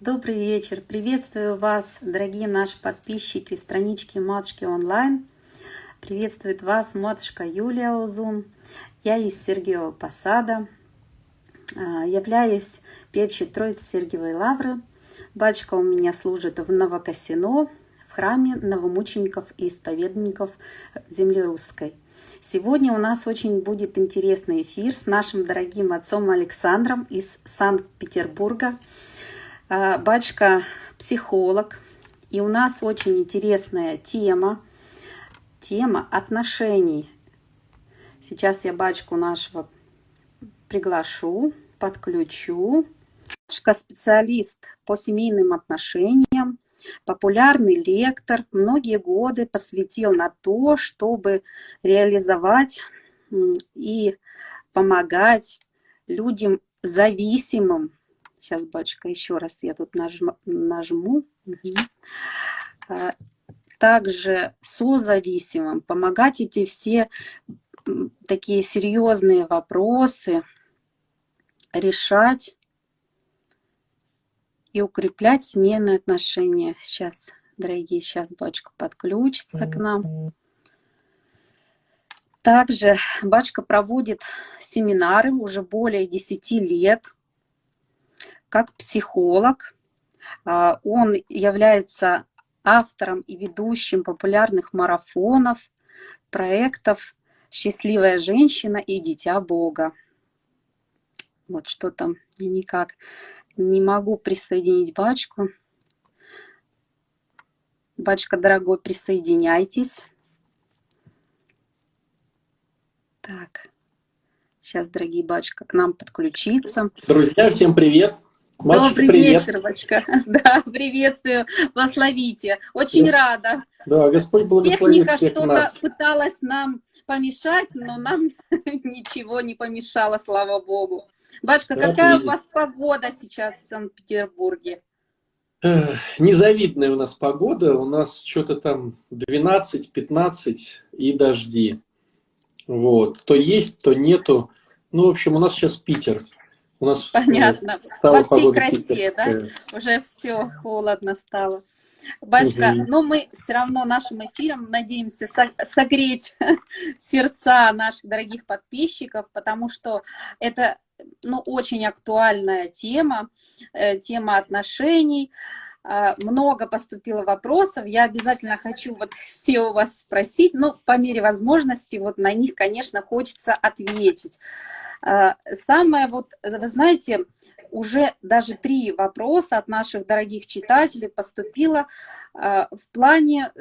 Добрый вечер. Приветствую вас, дорогие наши подписчики странички Матушки онлайн. Приветствует вас матушка Юлия Узун. Я из Сергиева Посада. А, являюсь певчей Троицы Сергиевой Лавры. Батюшка у меня служит в Новокосино, в храме новомучеников и исповедников земли русской. Сегодня у нас очень будет интересный эфир с нашим дорогим отцом Александром из Санкт-Петербурга. А, батюшка психолог, и у нас очень интересная тема, тема отношений. Сейчас я батюшку нашего приглашу, подключу. Батюшка специалист по семейным отношениям, популярный лектор, многие годы посвятил на то, чтобы реализовать и помогать людям зависимым Сейчас, батюшка, еще раз я тут нажму. нажму. Угу. Также созависимым помогать эти все такие серьезные вопросы решать и укреплять семейные отношения. Сейчас, дорогие, сейчас батюшка подключится к нам. Также батюшка проводит семинары уже более 10 лет как психолог. А, он является автором и ведущим популярных марафонов, проектов «Счастливая женщина» и «Дитя Бога». Вот что там, я никак не могу присоединить бачку. Бачка, дорогой, присоединяйтесь. Так, сейчас, дорогие бачка, к нам подключиться. Друзья, всем привет! Матушка, Добрый привет. вечер, Бачка. Да, приветствую, благословите. Очень да. рада. Да, Господь благословит Техника что-то пыталась нам помешать, но нам ничего не помешало, слава Богу. Бачка, да, какая видит. у вас погода сейчас в Санкт-Петербурге? Незавидная у нас погода. У нас что-то там 12-15 и дожди. Вот. То есть, то нету. Ну, в общем, у нас сейчас Питер. У нас Понятно. Стало Во всей красе, да? Уже все холодно стало. Башка, угу. но мы все равно нашим эфиром надеемся согреть сердца наших дорогих подписчиков, потому что это ну, очень актуальная тема, э, тема отношений. А, много поступило вопросов, я обязательно хочу вот все у вас спросить, но по мере возможности вот на них, конечно, хочется ответить. А, самое вот, вы знаете, уже даже три вопроса от наших дорогих читателей поступило а, в плане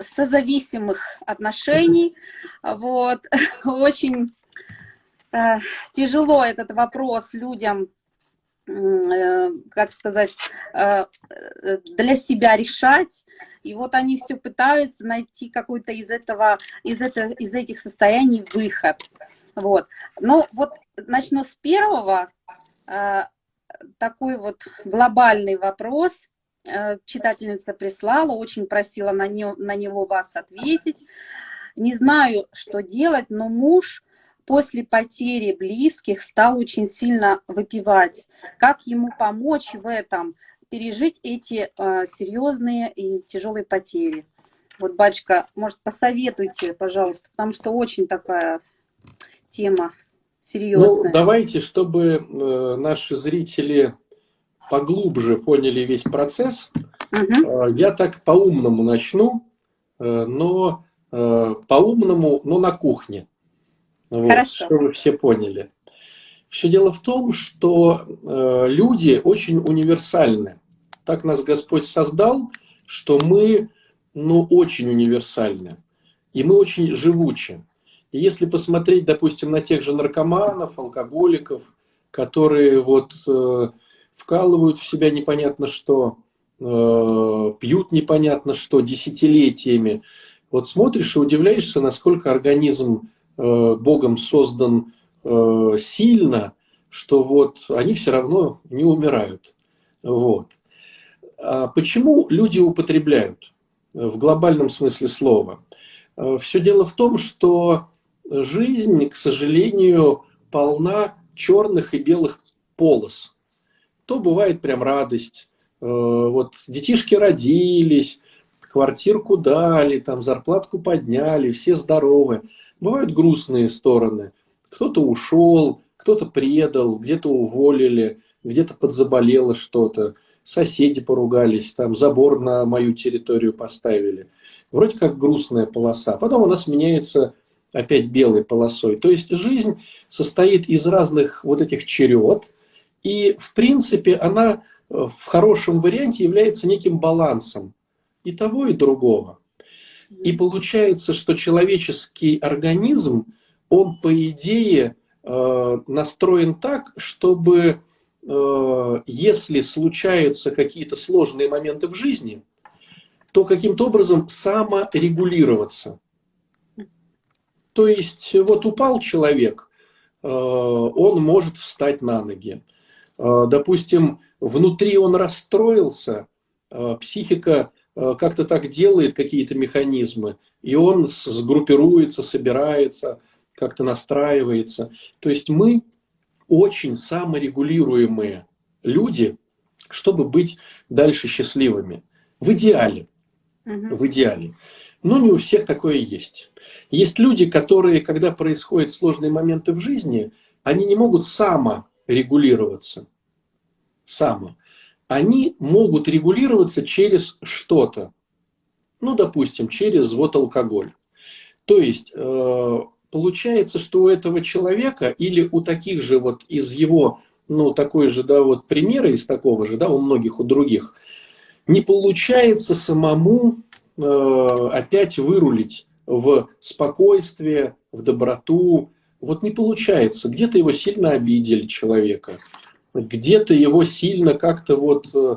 созависимых отношений. Вот. Очень тяжело этот вопрос людям э, как сказать, для себя решать. И вот они все пытаются найти какой-то из этого, из, этого, из этих состояний выход. Вот. Ну, вот начну с первого. Э, такой вот глобальный вопрос. Э, читательница прислала, очень просила на, не, на него вас ответить. Не знаю, что делать, но муж после потери близких стал очень сильно выпивать. Как ему помочь в этом, пережить эти э, серьезные и тяжелые потери? Вот, батюшка, может, посоветуйте, пожалуйста, потому что очень такая тема серьезная. Ну, давайте, чтобы э, наши зрители поглубже поняли весь процесс, угу. э, я так по-умному начну, э, но э, по-умному, но на кухне. Вот, Хорошо. Чтобы все поняли. Все дело в том, что э, люди очень универсальны. Так нас Господь создал, что мы ну, очень универсальны. И мы очень живучи. И если посмотреть, допустим, на тех же наркоманов, алкоголиков, которые вот э, вкалывают в себя непонятно что, э, пьют непонятно что десятилетиями, вот смотришь и удивляешься, насколько организм Богом создан э, сильно, что вот они все равно не умирают. Вот. А почему люди употребляют в глобальном смысле слова? Э, все дело в том, что жизнь, к сожалению, полна черных и белых полос. то бывает прям радость. Э, вот детишки родились, квартирку дали, там зарплатку подняли, все здоровы. Бывают грустные стороны. Кто-то ушел, кто-то предал, где-то уволили, где-то подзаболело что-то, соседи поругались, там забор на мою территорию поставили. Вроде как грустная полоса. Потом она сменяется опять белой полосой. То есть жизнь состоит из разных вот этих черед, и в принципе она э, в хорошем варианте является неким балансом и того, и другого. И получается, что человеческий организм, он по идее э, настроен так, чтобы э, если случаются какие-то сложные моменты в жизни, то каким-то образом саморегулироваться. То есть вот упал человек, э, он может встать на ноги. Допустим, внутри он расстроился, психика как-то так делает какие-то механизмы, и он сгруппируется, собирается, как-то настраивается. То есть мы очень саморегулируемые люди, чтобы быть дальше счастливыми. В идеале. Угу. В идеале. Но не у всех такое есть. Есть люди, которые, когда происходят сложные моменты в жизни, они не могут саморегулироваться. Само. Они могут регулироваться через что-то. Ну, допустим, через вот алкоголь. То есть, э, получается, что у этого человека или у таких же вот из его, ну, такой же, да, вот примера из такого же, да, у многих, у других, не получается самому э, опять вырулить в спокойствие, в доброту. Вот не получается. Где-то его сильно обидели человека, где-то его сильно как-то вот э,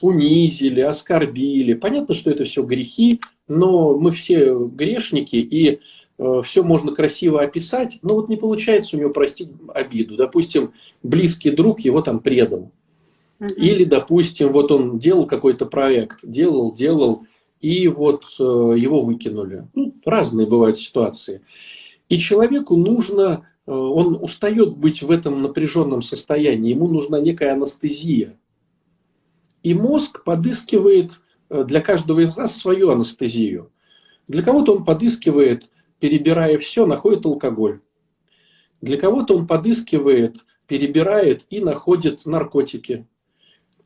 унизили, оскорбили. Понятно, что это все грехи, но мы все грешники, и э, все можно красиво описать, но вот не получается у него простить обиду. Допустим, близкий друг его там предал. Или, допустим, вот он делал какой-то проект, делал, делал, и вот э, его выкинули. Ну, разные бывают ситуации. И человеку нужно, он устает быть в этом напряженном состоянии, ему нужна некая анестезия. И мозг подыскивает э, для каждого из нас свою анестезию. Для кого-то он подыскивает, перебирая все, находит алкоголь. Для кого-то он подыскивает, перебирает и находит наркотики.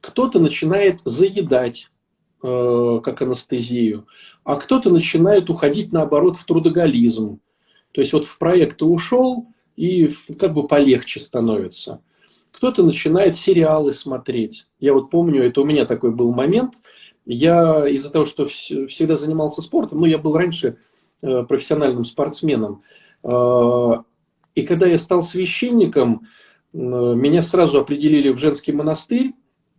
Кто-то начинает заедать Э, как анестезию, а кто-то начинает уходить наоборот в трудоголизм. То есть вот в проект ушел и как бы полегче становится. Кто-то начинает сериалы смотреть. Я вот помню, это у меня такой был момент. Я из-за того, что всегда занимался спортом, ну я был раньше э, профессиональным спортсменом, э, и когда я стал священником, меня сразу определили в женский монастырь,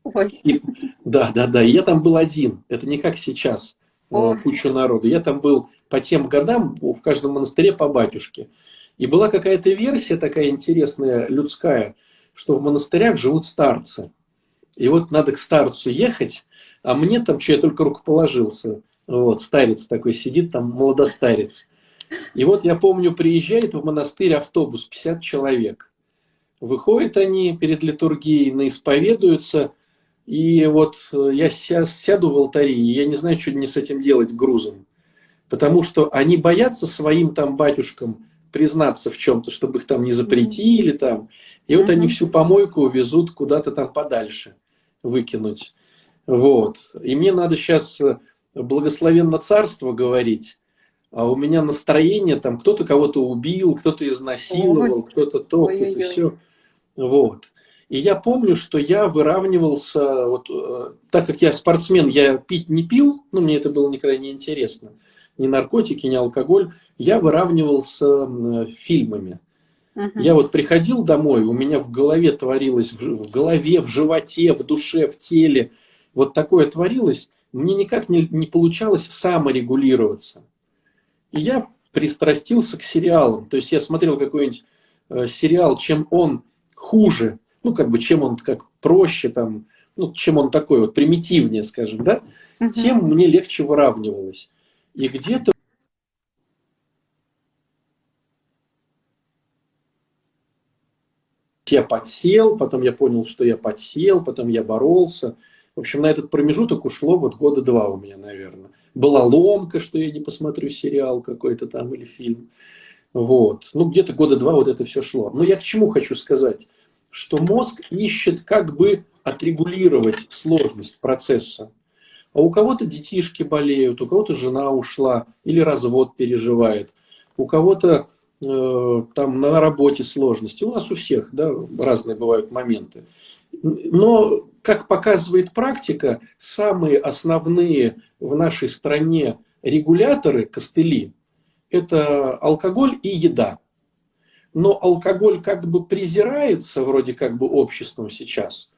Ой. И, да, да, да. И я там был один. Это не как сейчас, э, Ой. куча народу. Я там был по тем годам в каждом монастыре по батюшке. И была какая-то версия такая интересная, людская, что в монастырях живут старцы. И вот надо к старцу ехать, а мне там, что я только рукоположился. Вот, старец такой сидит, там молодостарец. И вот я помню, приезжает в монастырь автобус, 50 человек. Выходят они перед литургией, наисповедуются – и вот э, я сяду в алтаре, и я не знаю, что мне с этим делать грузом. Потому что они боятся своим там батюшкам признаться в чем-то, чтобы их там не запретили там. И вот они всю помойку везут куда-то там подальше, выкинуть. Вот. И мне надо сейчас э, благословенно царство говорить, а у меня настроение, там кто-то кого-то убил, кто-то изнасиловал, кто-то то, кто-то все. Вот. И я помню, что я выравнивался, вот, э, так как я спортсмен, я пить не пил, ну, мне это было никогда не интересно, ни наркотики, ни алкоголь, я выравнивался фильмами. Uh-huh. Я вот приходил домой, у меня в голове творилось, в голове, в животе, в душе, в теле, вот такое творилось, мне никак не, не получалось саморегулироваться. И я пристрастился к сериалам. То есть я смотрел какой-нибудь э, сериал, чем он хуже, ну, как бы, чем он как проще, там, ну, чем он такой вот примитивнее, скажем, да, угу. тем мне легче выравнивалось. И где-то я подсел, потом я понял, что я подсел, потом я боролся. В общем, на этот промежуток ушло вот года два у меня, наверное. Была ломка, что я не посмотрю сериал какой-то там или фильм. Вот. Ну, где-то года два вот это все шло. Но я к чему хочу сказать? Что мозг ищет как бы отрегулировать сложность процесса. А у кого-то детишки болеют, у кого-то жена ушла или развод переживает, у кого-то э, там на работе сложности. У нас у всех да, разные бывают моменты. Но, как показывает практика, самые основные в нашей стране регуляторы, костыли, это алкоголь и еда. Но алкоголь как бы презирается вроде как бы обществом сейчас,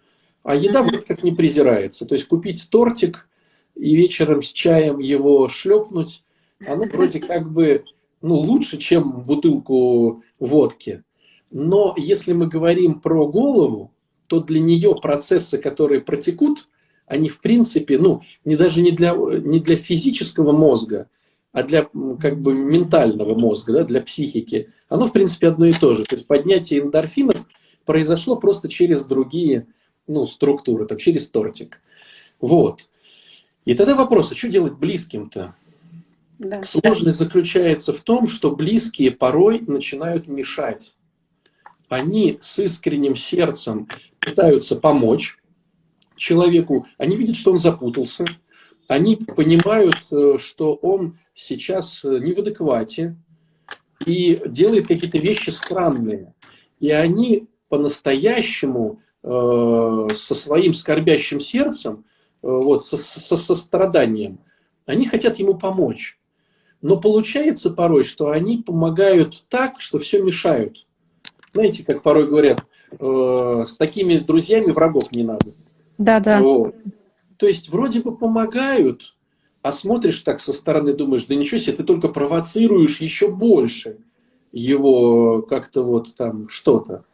а еда вроде как не презирается. То есть купить тортик и вечером с чаем его шлепнуть, оно вроде как бы ну, лучше, чем бутылку водки. Но если мы говорим про голову, то для нее процессы, которые протекут, они в принципе, ну, не даже не для, не для физического мозга, а для как бы ментального мозга, да, для психики, оно в принципе одно и то же. То есть поднятие эндорфинов произошло просто через другие ну, структуры, там, через тортик. Вот. И тогда вопрос, а что делать близким-то? Да. Сложность заключается в том, что близкие порой начинают мешать. Они с искренним сердцем пытаются помочь человеку, они видят, что он запутался, они понимают, э, что он сейчас э, не в адеквате и делает какие-то вещи странные. И они по-настоящему э, со своим скорбящим сердцем вот, со, со состраданием, они хотят ему помочь. Но получается порой, что они помогают так, что все мешают. Знаете, как порой говорят, э, с такими друзьями врагов не надо. Да, да. Вот. То есть вроде бы помогают, а смотришь так со стороны, думаешь, да ничего себе, ты только провоцируешь еще больше его как-то вот там что-то.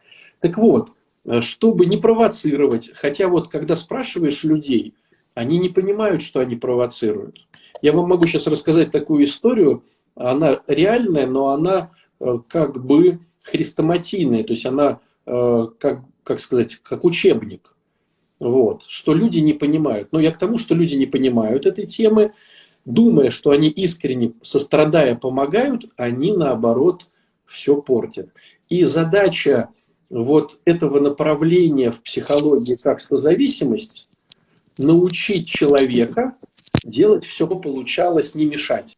Так вот, э, чтобы не провоцировать, хотя вот когда спрашиваешь людей, они не понимают, что они провоцируют. Я вам могу сейчас рассказать такую историю, она реальная, но она э, как бы хрестоматийная, то есть она, э, как, как сказать, как учебник. Вот, что люди не понимают. Но я к тому, что люди не понимают этой темы, думая, что они искренне, сострадая, помогают, они наоборот все портят. И задача вот этого направления в психологии как созависимость научить человека делать все, что получалось, не мешать.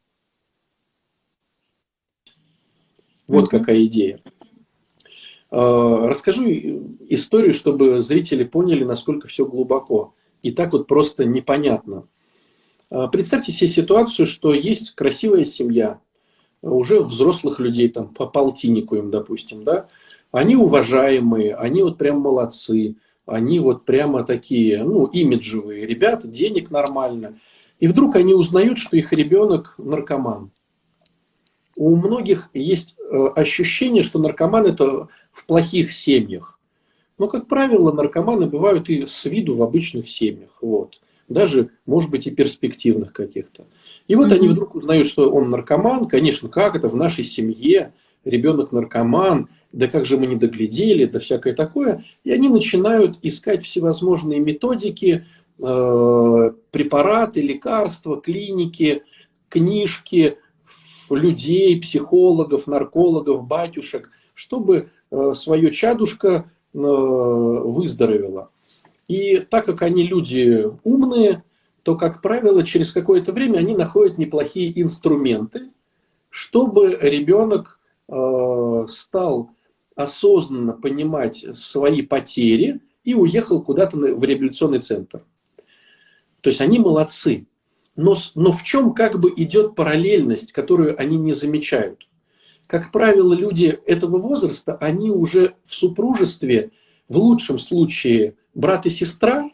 Вот какая идея. А, расскажу историю, чтобы зрители поняли, насколько все глубоко. И так вот просто непонятно. А, представьте себе ситуацию, что есть красивая семья, уже взрослых людей, там, по полтиннику им, допустим, да, они уважаемые, они вот прям молодцы, они вот прямо такие, ну, имиджевые ребята, денег нормально. И вдруг они узнают, что их ребенок наркоман. У многих есть э, ощущение, что наркоман это в плохих семьях. Но, как правило, наркоманы бывают и с виду в обычных семьях. Вот. Даже, может быть, и перспективных каких-то. И вот mm-hmm. они вдруг узнают, что он наркоман. Конечно, как это в нашей семье? Ребенок наркоман да как же мы не доглядели, да всякое такое. И они начинают искать всевозможные методики, э, препараты, лекарства, клиники, книжки, людей, психологов, наркологов, батюшек, чтобы э, свое чадушка э, выздоровело. И так как они люди умные, то, как правило, через какое-то время они находят неплохие инструменты, чтобы ребенок стал осознанно понимать свои потери и уехал куда-то в реабилитационный центр. То есть они молодцы. Но, но в чем как бы идет параллельность, которую они не замечают? Как правило, люди этого возраста, они уже в супружестве, в лучшем случае брат и сестра,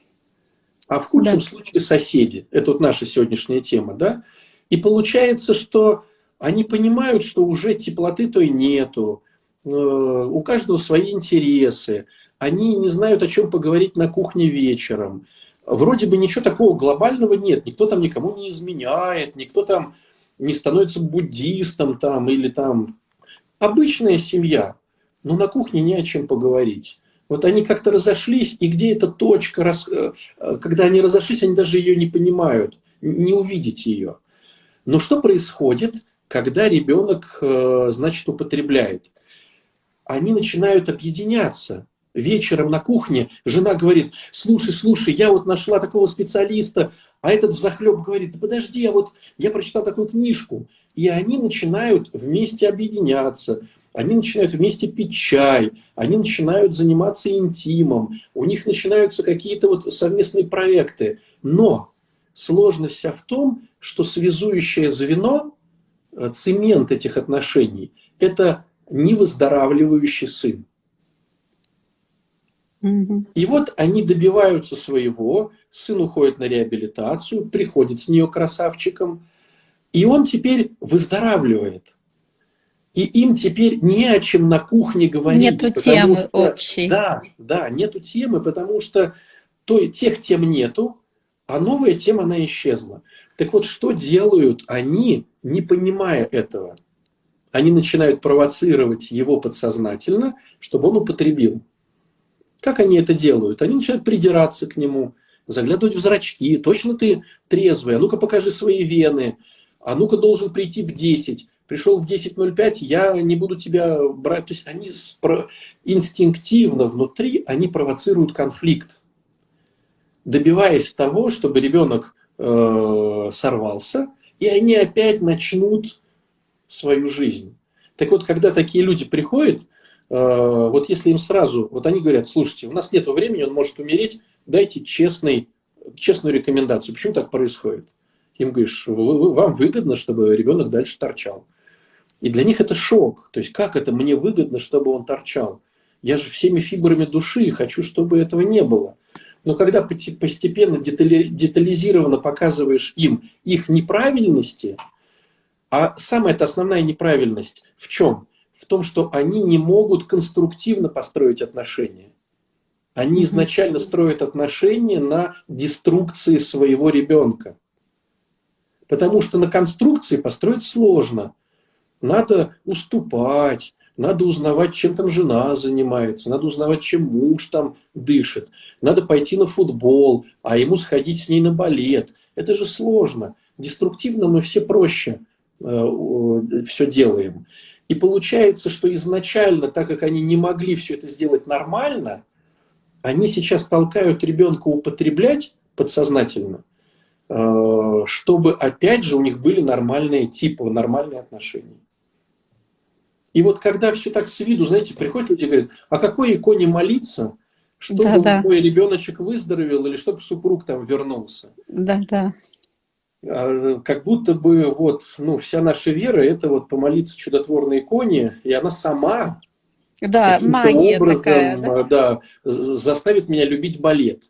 а в худшем да. случае соседи. Это вот наша сегодняшняя тема, да? И получается, что они понимают, что уже теплоты той нету, у каждого свои интересы, они не знают, о чем поговорить на кухне вечером. Вроде бы ничего такого глобального нет, никто там никому не изменяет, никто там не становится буддистом там или там. Обычная семья, но на кухне не о чем поговорить. Вот они как-то разошлись, и где эта точка, э, э, когда они разошлись, они даже ее не понимают, не увидеть ее. Но что происходит, когда ребенок, э, значит, употребляет? Они начинают объединяться. Вечером на кухне жена говорит, слушай, слушай, я вот нашла такого специалиста, а этот взахлеб говорит, да подожди, я вот я прочитал такую книжку. И они начинают вместе объединяться, они начинают вместе пить чай, они начинают заниматься интимом, у них начинаются какие-то вот совместные проекты. Но сложность вся в том, что связующее звено, э, цемент этих отношений, это невыздоравливающий сын. И вот они добиваются своего, сын уходит на реабилитацию, приходит с нее красавчиком, и он теперь выздоравливает. И им теперь не о чем на кухне говорить. Нету темы что, общей. Да, да, нету темы, потому что то, тех тем нету, а новая тема, она исчезла. Так вот, что делают они, не понимая этого? Они начинают провоцировать его подсознательно, чтобы он употребил. Как они это делают? Они начинают придираться к нему, заглядывать в зрачки. Точно ты трезвый? А ну-ка покажи свои вены. А ну-ка должен прийти в 10 пришел в 10.05, я не буду тебя брать. То есть они инстинктивно внутри, они провоцируют конфликт, добиваясь того, чтобы ребенок э, сорвался, и они опять начнут свою жизнь. Так вот, когда такие люди приходят, э, вот если им сразу, вот они говорят, слушайте, у нас нет времени, он может умереть, дайте честный, честную рекомендацию. Почему так происходит? Им говоришь, вам выгодно, чтобы ребенок дальше торчал. И для них это шок. То есть как это мне выгодно, чтобы он торчал? Я же всеми фибрами души хочу, чтобы этого не было. Но когда постепенно детализированно показываешь им их неправильности, а самая это основная неправильность в чем? В том, что они не могут конструктивно построить отношения. Они изначально строят отношения на деструкции своего ребенка. Потому что на конструкции построить сложно – надо уступать, надо узнавать, чем там жена занимается, надо узнавать, чем муж там дышит, надо пойти на футбол, а ему сходить с ней на балет. Это же сложно. Деструктивно мы все проще все делаем. И получается, что изначально, так как они не могли все это сделать нормально, они сейчас толкают ребенка употреблять подсознательно, э, чтобы опять же у них были нормальные типы, нормальные отношения. И вот когда все так с виду, знаете, приходят люди и говорят, а какой иконе молиться, чтобы да, да. мой ребеночек выздоровел или чтобы супруг там вернулся? Да, да. А, как будто бы вот, ну, вся наша вера это вот помолиться чудотворной иконе, и она сама да, магия образом, такая, да? да, заставит меня любить балет.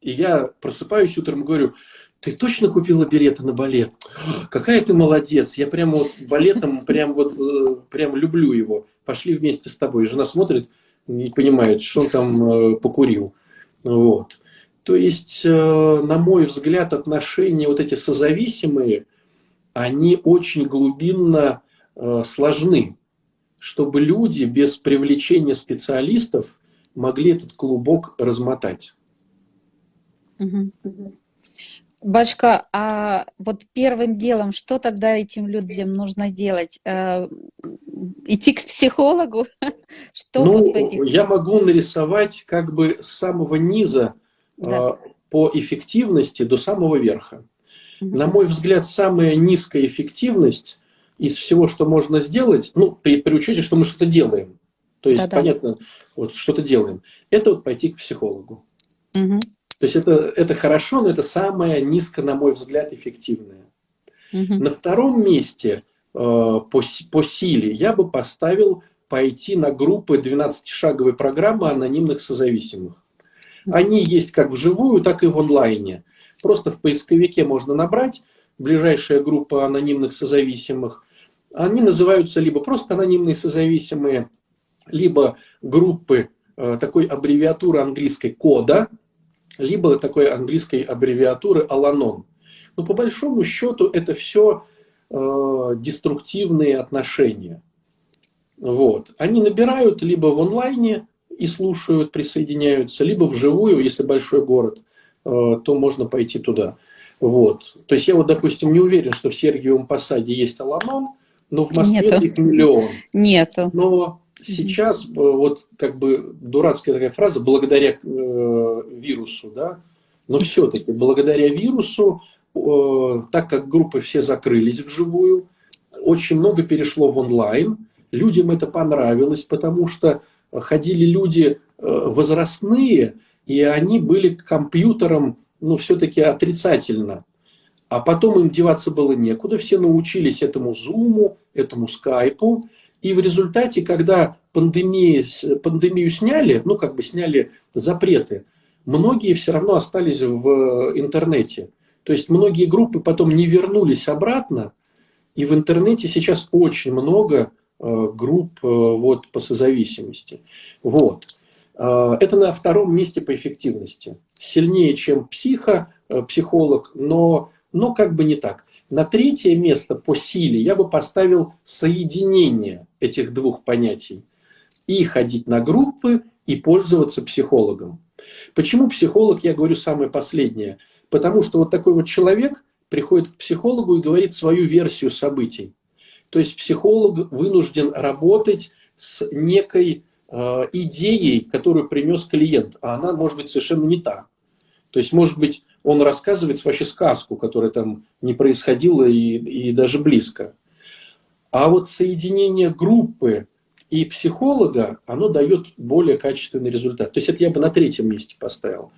И я просыпаюсь утром и говорю, ты точно купила билеты на балет? Какая ты молодец. Я прямо вот балетом прям вот э, прям люблю его. Пошли вместе с тобой. Жена смотрит, не понимает, что он там э, покурил. Вот. То есть, э, на мой взгляд, отношения вот эти созависимые, они очень глубинно сложны, чтобы люди без привлечения специалистов могли этот клубок размотать. Угу. А вот первым делом, что тогда этим людям нужно делать? Э, идти к психологу? Что ну, вот этих... я могу нарисовать как бы с самого низа да. Э, по эффективности до самого верха. Угу. На мой взгляд, самая низкая эффективность из всего, что можно сделать, ну, при, при учете, что мы что-то делаем, то есть, Да-да. понятно, вот что-то делаем, это вот пойти к психологу. Угу. То есть это, это хорошо, но это самое низко, на мой взгляд, эффективное. Угу. На втором месте э, по, по силе я бы поставил пойти на группы 12-шаговой программы анонимных созависимых. Они есть как вживую, так и в онлайне. Просто в поисковике можно набрать ближайшая группа анонимных созависимых. Они называются либо просто анонимные созависимые, либо группы э, такой аббревиатуры английской кода, либо такой английской аббревиатуры Аланон. Но по большому счету это все э, деструктивные отношения. Вот. Они набирают либо в онлайне и слушают, присоединяются, либо вживую, если большой город, то можно пойти туда. Вот. То есть я вот, допустим, не уверен, что в Сергиевом Посаде есть Аламан, но в Москве Нету. их миллион. Нету. Но сейчас э, вот как бы дурацкая такая фраза благодаря э, вирусу, да, но все-таки благодаря вирусу, э, так как группы все закрылись вживую, очень много перешло в онлайн. Людям это понравилось, потому что ходили люди э, возрастные, и они были к компьютерам ну, все-таки отрицательно. А потом им деваться было некуда, все научились этому зуму, этому скайпу. И в результате, когда пандемии, пандемию сняли, ну, как бы сняли запреты, многие все равно остались в интернете. То есть многие группы потом не вернулись обратно, и в интернете сейчас очень много э, групп э, вот, по созависимости. Вот. Э, это на втором месте по эффективности. Сильнее, чем психо, психолог, но, но как бы не так. На третье место по силе я бы поставил соединение этих двух понятий. И ходить на группы, и пользоваться психологом. Почему психолог, я говорю самое последнее? Потому что вот такой вот человек приходит к психологу и говорит свою версию событий. То есть психолог вынужден работать с некой э, идеей, которую принес клиент, а она может быть совершенно не та. То есть, может быть, он рассказывает вообще сказку, которая там не происходила и, и даже близко. А вот соединение группы и психолога, оно дает более качественный результат. То есть это я бы на третьем месте поставил.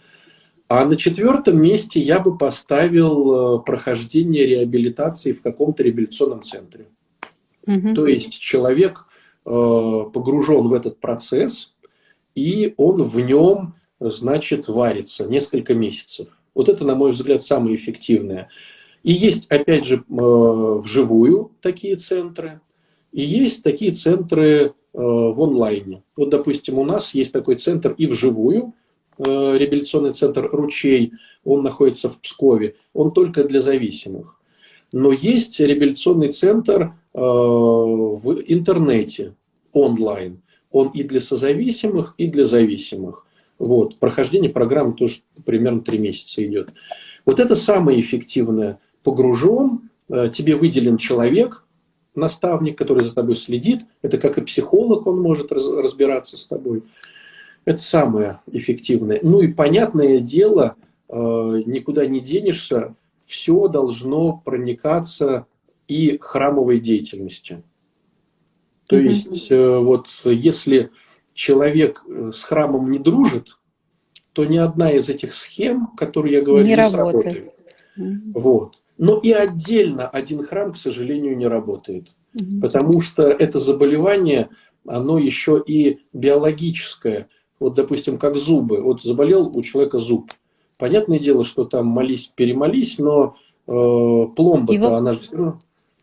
А на четвертом месте я бы поставил э, прохождение реабилитации в каком-то реабилитационном центре. Угу. То есть человек э, погружен в этот процесс, и он в нем, значит, варится несколько месяцев. Вот это, на мой взгляд, самое эффективное. И есть, опять же, э, вживую такие центры, и есть такие центры э, в онлайне. Вот, допустим, у нас есть такой центр и вживую, э, реабилитационный центр «Ручей», он находится в Пскове, он только для зависимых. Но есть реабилитационный центр в интернете, онлайн. Он и для созависимых, и для зависимых. Вот. Прохождение программы тоже примерно 3 месяца идет. Вот это самое эффективное. Погружен, э, тебе выделен человек, наставник, который за тобой следит. Это как и психолог, он может разбираться с тобой. Это самое эффективное. Ну и понятное дело, э, никуда не денешься, все должно проникаться и храмовой деятельностью. То mm-hmm. есть, э, вот если человек э, с храмом не дружит, то ни одна из этих схем, которые я говорю, не, не работает. Вот. Но и отдельно один храм, к сожалению, не работает. Угу. Потому что это заболевание, оно еще и биологическое. Вот, допустим, как зубы. Вот заболел у человека зуб. Понятное дело, что там молись, перемолись, но э, пломба-то, Его... она же...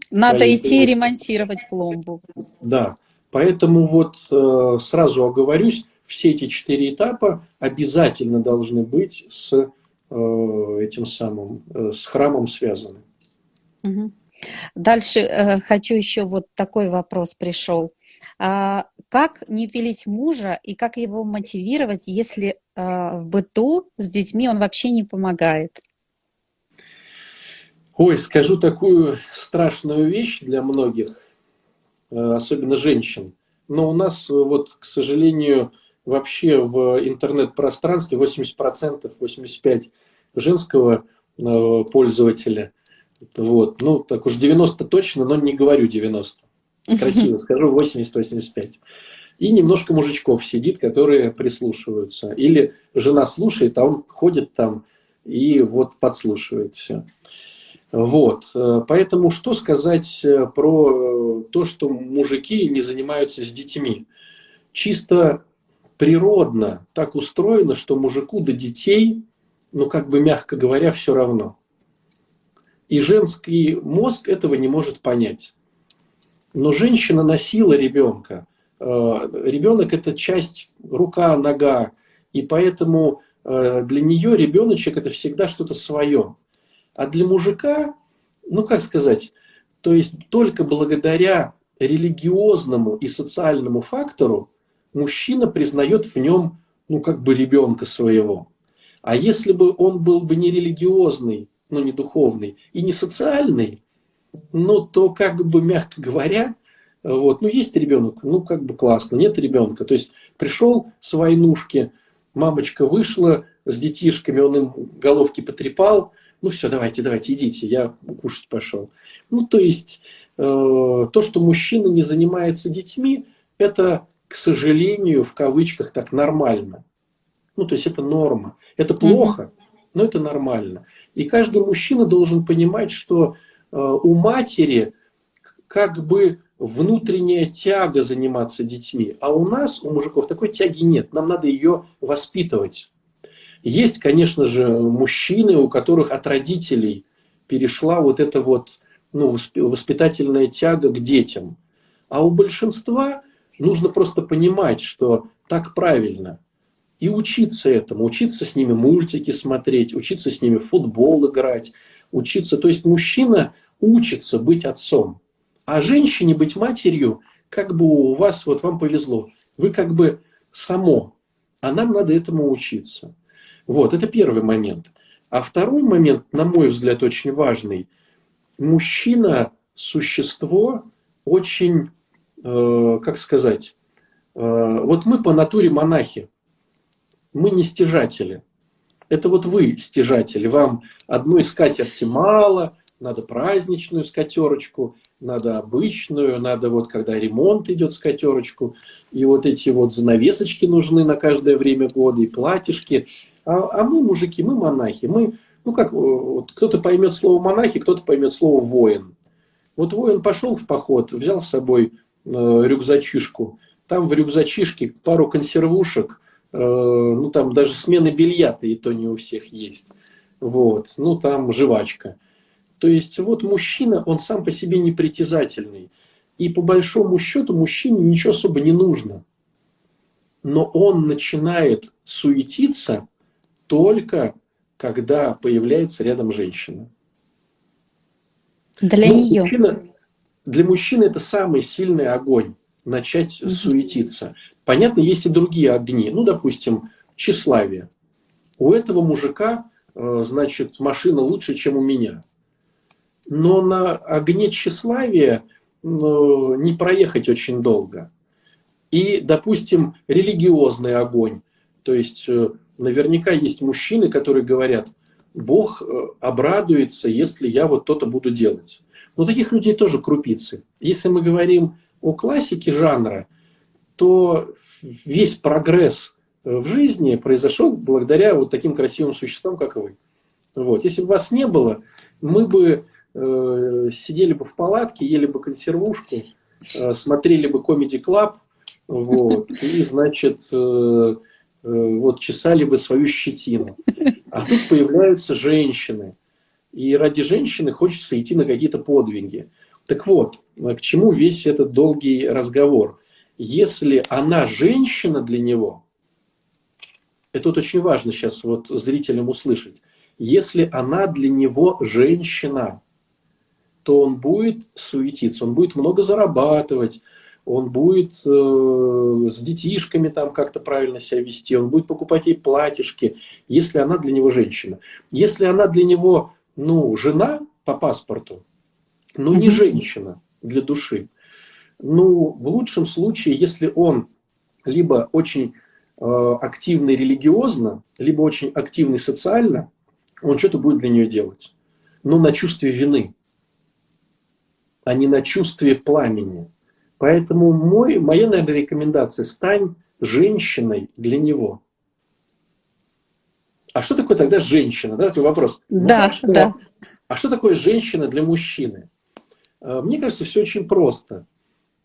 Надо идти ремонтировать пломбу. Да. Поэтому вот э, сразу оговорюсь, все эти четыре этапа обязательно должны быть с э, этим самым, э, с храмом связаны. Угу. Дальше э, хочу еще вот такой вопрос пришел. А, как не пилить мужа и как его мотивировать, если в быту с детьми он вообще не помогает? Ой, скажу такую страшную вещь для многих. Э, особенно женщин. Но у нас, э, вот, к сожалению, вообще в интернет-пространстве 80%, 85% женского э, пользователя. Вот. Ну, так уж 90 точно, но не говорю 90. Красиво скажу 80-85. И немножко мужичков сидит, которые прислушиваются. Или жена слушает, а он ходит там и вот подслушивает все. Вот. Э, поэтому что сказать э, про э, то, что мужики не занимаются с детьми? Чисто природно так устроено, что мужику до детей, ну как бы мягко говоря, все равно. И женский мозг этого не может понять. Но женщина носила ребенка. Ребенок это часть рука, нога. И поэтому для нее ребеночек это всегда что-то свое. А для мужика, ну как сказать, то есть только благодаря религиозному и социальному фактору мужчина признает в нем, ну, как бы ребенка своего. А если бы он был бы не религиозный, ну, не духовный, и не социальный, ну, то, как бы, мягко говоря, вот, ну, есть ребенок, ну, как бы классно, нет ребенка. То есть пришел с войнушки, мамочка вышла с детишками, он им головки потрепал, ну, все, давайте, давайте, идите, я кушать пошел. Ну, то есть э, то, что мужчина не занимается детьми, это, к сожалению, в кавычках так нормально. Ну, то есть это норма. Это плохо, но это нормально. И каждый мужчина должен понимать, что э, у матери как бы внутренняя тяга заниматься детьми. А у нас, у мужиков, такой тяги нет. Нам надо ее воспитывать. Есть, конечно же, мужчины, у которых от родителей перешла вот эта вот ну, воспитательная тяга к детям. А у большинства нужно просто понимать, что так правильно. И учиться этому, учиться с ними мультики смотреть, учиться с ними в футбол играть, учиться. То есть мужчина учится быть отцом. А женщине быть матерью, как бы у вас, вот вам повезло, вы как бы само, а нам надо этому учиться. Вот, это первый момент. А второй момент, на мой взгляд, очень важный. Мужчина – существо очень, э, как сказать, э, вот мы по натуре монахи, мы не стяжатели. Это вот вы стяжатели, вам одной скатерти мало, надо праздничную скатерочку, надо обычную, надо вот когда ремонт идет скатерочку, и вот эти вот занавесочки нужны на каждое время года, и платьишки. А, а мы, мужики, мы монахи, мы, ну как, вот кто-то поймет слово монахи, кто-то поймет слово воин. Вот воин пошел в поход, взял с собой э, рюкзачишку, там в рюкзачишке пару консервушек, э, ну там даже смены белья-то и то не у всех есть. Вот, ну там жвачка. То есть вот мужчина, он сам по себе непритязательный. И по большому счету мужчине ничего особо не нужно. Но он начинает суетиться только когда появляется рядом женщина. Для ну, нее. Мужчина, для мужчины это самый сильный огонь начать угу. суетиться. Понятно, есть и другие огни. Ну, допустим, тщеславие. У этого мужика, э, значит, машина лучше, чем у меня но на огне тщеславия ну, не проехать очень долго. И, допустим, религиозный огонь. То есть, э, наверняка есть мужчины, которые говорят, Бог э, обрадуется, если я вот то-то буду делать. Но таких людей тоже крупицы. Если мы говорим о классике жанра, то весь прогресс в жизни произошел благодаря вот таким красивым существам, как вы. Вот. Если бы вас не было, мы бы Э, сидели бы в палатке, ели бы консервушку, э, смотрели бы Comedy Club, вот, и, значит, э, вот чесали бы свою щетину. А тут появляются женщины. И ради женщины хочется идти на какие-то подвиги. Так вот, к чему весь этот долгий разговор? Если она женщина для него, это вот очень важно сейчас вот зрителям услышать, если она для него женщина, то он будет суетиться, он будет много зарабатывать, он будет э, с детишками там как-то правильно себя вести, он будет покупать ей платьишки, если она для него женщина. Если она для него, ну, жена по паспорту, но не женщина для души, ну, в лучшем случае, если он либо очень э, активный религиозно, либо очень активный социально, он что-то будет для нее делать. Но на чувстве вины – а не на чувстве пламени. Поэтому мой, моя, наверное, рекомендация – стань женщиной для него. А что такое тогда женщина? Да, такой вопрос. Ну, да, ну, что, да. А что такое женщина для мужчины? А, мне кажется, все очень просто.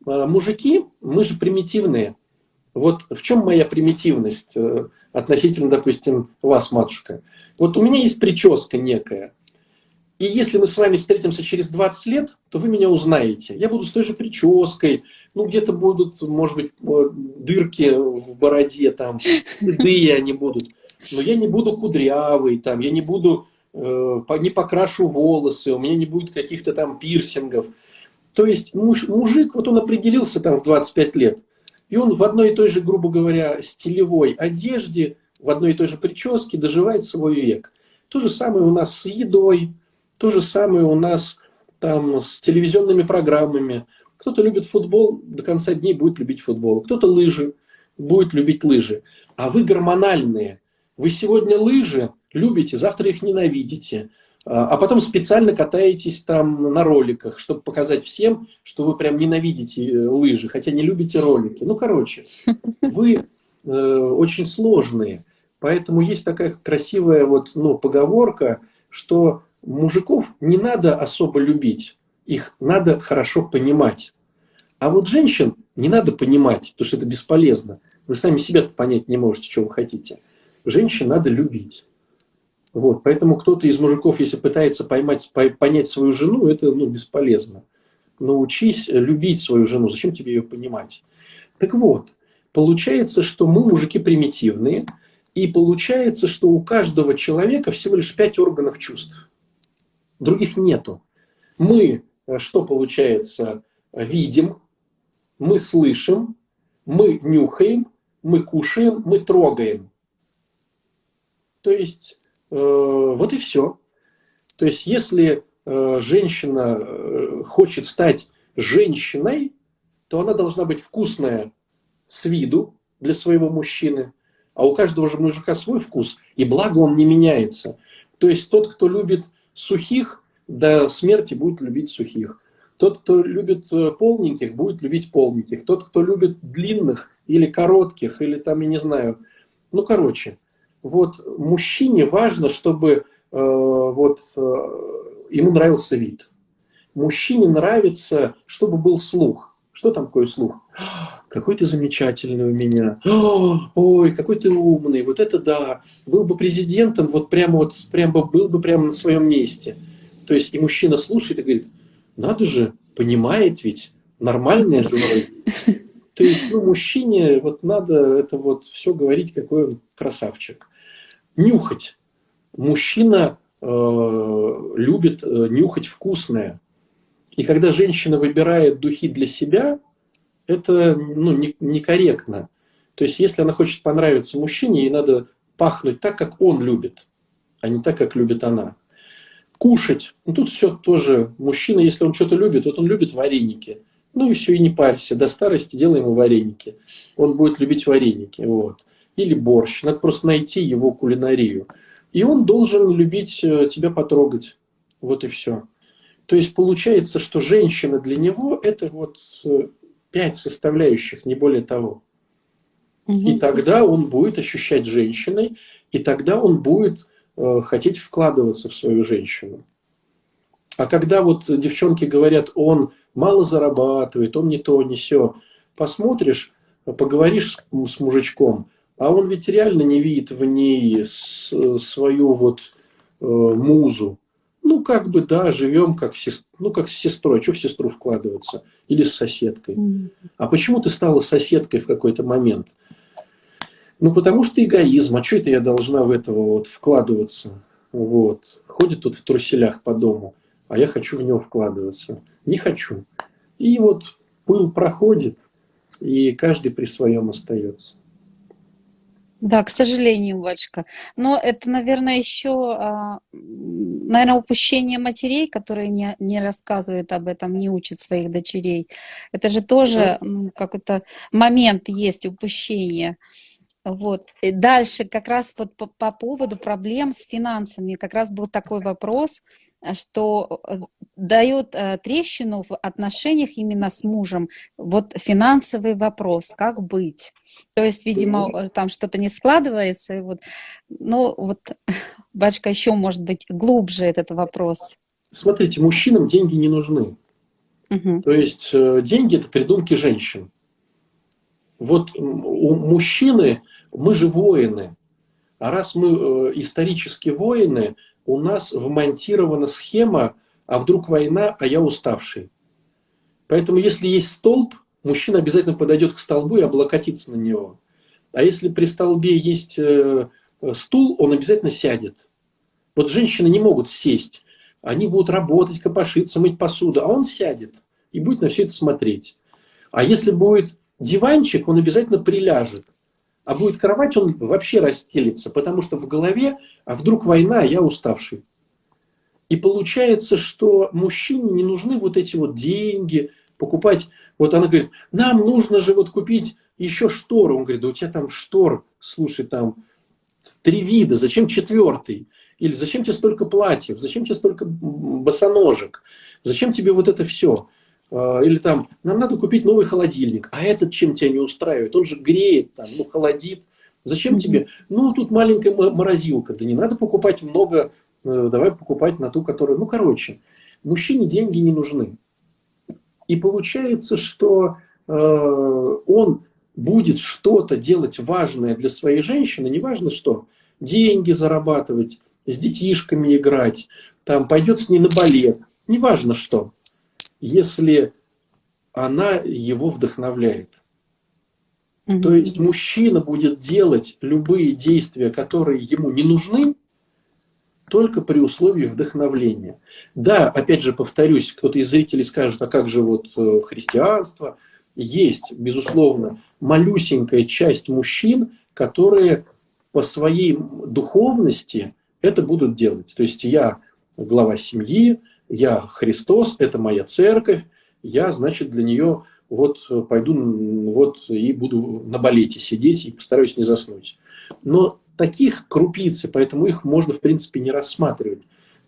А, мужики, мы же примитивные. Вот в чем моя примитивность э, относительно, допустим, вас, матушка? Вот у меня есть прическа некая. И если мы с вами встретимся через 20 лет, то вы меня узнаете. Я буду с той же прической, ну где-то будут, может быть, э, дырки в бороде, там, следы они будут. Но я не буду кудрявый, там, я не буду, э, не покрашу волосы, у меня не будет каких-то там пирсингов. То есть муж, мужик, вот он определился там в 25 лет. И он в одной и той же, грубо говоря, стилевой одежде, в одной и той же прическе доживает свой век. То же самое у нас с едой, то же самое у нас там с телевизионными программами. Кто-то любит футбол, до конца дней будет любить футбол. Кто-то лыжи, будет любить лыжи. А вы гормональные. Вы сегодня лыжи любите, завтра их ненавидите. А, а потом специально катаетесь там на роликах, чтобы показать всем, что вы прям ненавидите э, лыжи, хотя не любите ролики. Ну, короче, вы э, очень сложные. Поэтому есть такая красивая вот, ну, поговорка, что мужиков не надо особо любить, их надо хорошо понимать. А вот женщин не надо понимать, потому что это бесполезно. Вы сами себя понять не можете, что вы хотите. Женщин надо любить. Вот, поэтому кто-то из мужиков, если пытается поймать, понять свою жену, это ну, бесполезно. Научись любить свою жену, зачем тебе ее понимать? Так вот, получается, что мы мужики примитивные, и получается, что у каждого человека всего лишь пять органов чувств. Других нету. Мы, э, что получается, видим, мы слышим, мы нюхаем, мы кушаем, мы трогаем. То есть Э, вот и все. То есть, если э, женщина э, хочет стать женщиной, то она должна быть вкусная с виду для своего мужчины, а у каждого же мужика свой вкус, и благо он не меняется. То есть тот, кто любит сухих, до смерти будет любить сухих. Тот, кто любит полненьких, будет любить полненьких. Тот, кто любит длинных или коротких, или там, я не знаю, ну, короче, вот мужчине важно, чтобы э, вот э, ему нравился вид. Мужчине нравится, чтобы был слух. Что там такое слух? Какой ты замечательный у меня. Ой, какой ты умный. Вот это да. Был бы президентом, вот прямо вот прямо был бы прямо на своем месте. То есть и мужчина слушает и говорит, надо же, понимает ведь, нормальная же То есть, ну, мужчине вот надо это вот все говорить, какой он красавчик нюхать. Мужчина э, любит э, нюхать вкусное. И когда женщина выбирает духи для себя, это ну, не, некорректно. То есть, если она хочет понравиться мужчине, ей надо пахнуть так, как он любит, а не так, как любит она. Кушать. Ну, тут все тоже. Мужчина, если он что-то любит, вот он любит вареники. Ну и все, и не парься. До старости делай ему вареники. Он будет любить вареники. Вот или борщ. Надо просто найти его кулинарию. И он должен любить э, тебя потрогать. Вот и все. То есть получается, что женщина для него это вот э, пять составляющих, не более того. Угу. И тогда он будет ощущать женщиной, и тогда он будет э, хотеть вкладываться в свою женщину. А когда вот девчонки говорят, он мало зарабатывает, он не то, не все, посмотришь, поговоришь с, с мужичком, а он ведь реально не видит в ней свою вот э, музу. Ну, как бы, да, живем как, сест... ну, как с сестрой. Что в сестру вкладываться? Или с соседкой? А почему ты стала соседкой в какой-то момент? Ну, потому что эгоизм. А что это я должна в этого вот вкладываться? Вот. Ходит тут в труселях по дому, а я хочу в него вкладываться. Не хочу. И вот пыл проходит, и каждый при своем остается. Да, к сожалению, батюшка. Но это, наверное, еще, а, наверное, упущение матерей, которые не, не рассказывают об этом, не учат своих дочерей. Это же тоже ну, какой-то момент есть упущение. Вот. И дальше как раз вот по, по поводу проблем с финансами, как раз был такой вопрос, что э, дает э, трещину в отношениях именно с мужем. Вот финансовый вопрос, как быть? То есть, видимо, э, там что-то не складывается. И вот, ну, вот, батюшка, еще, может быть, глубже этот вопрос. Смотрите, мужчинам деньги не нужны. Угу. То есть, деньги – это придумки женщин. Вот у мужчины мы же воины. А раз мы э, исторически воины, у нас вмонтирована схема, а вдруг война, а я уставший. Поэтому если есть столб, мужчина обязательно подойдет к столбу и облокотится на него. А если при столбе есть э, стул, он обязательно сядет. Вот женщины не могут сесть. Они будут работать, копошиться, мыть посуду, а он сядет и будет на все это смотреть. А если будет диванчик, он обязательно приляжет. А будет кровать, он вообще расстелится, потому что в голове, а вдруг война, а я уставший. И получается, что мужчине не нужны вот эти вот деньги, покупать. Вот она говорит, нам нужно же вот купить еще шторы. Он говорит, да у тебя там штор, слушай, там три вида, зачем четвертый? Или зачем тебе столько платьев? Зачем тебе столько босоножек? Зачем тебе вот это все? А, или там, нам надо купить новый холодильник, а этот чем тебя не устраивает? Он же греет, там, ну, холодит. Зачем тебе? Ну, тут маленькая морозилка, да не надо покупать много, э, давай покупать на ту, которая... Ну, короче, мужчине деньги не нужны. И получается, что э, он будет что-то делать важное для своей женщины, неважно что, деньги зарабатывать, с детишками играть, там пойдет с ней на балет, неважно что, если она его вдохновляет. Mm-hmm. То есть мужчина будет делать любые действия, которые ему не нужны, только при условии вдохновления. Да, опять же повторюсь, кто-то из зрителей скажет, а как же вот э, христианство? Есть, безусловно, малюсенькая часть мужчин, которые по своей духовности это будут делать. То есть я глава семьи, я Христос, это моя церковь, я, значит, для нее вот пойду вот и буду на балете сидеть и постараюсь не заснуть. Но таких крупицы, поэтому их можно, в принципе, не рассматривать.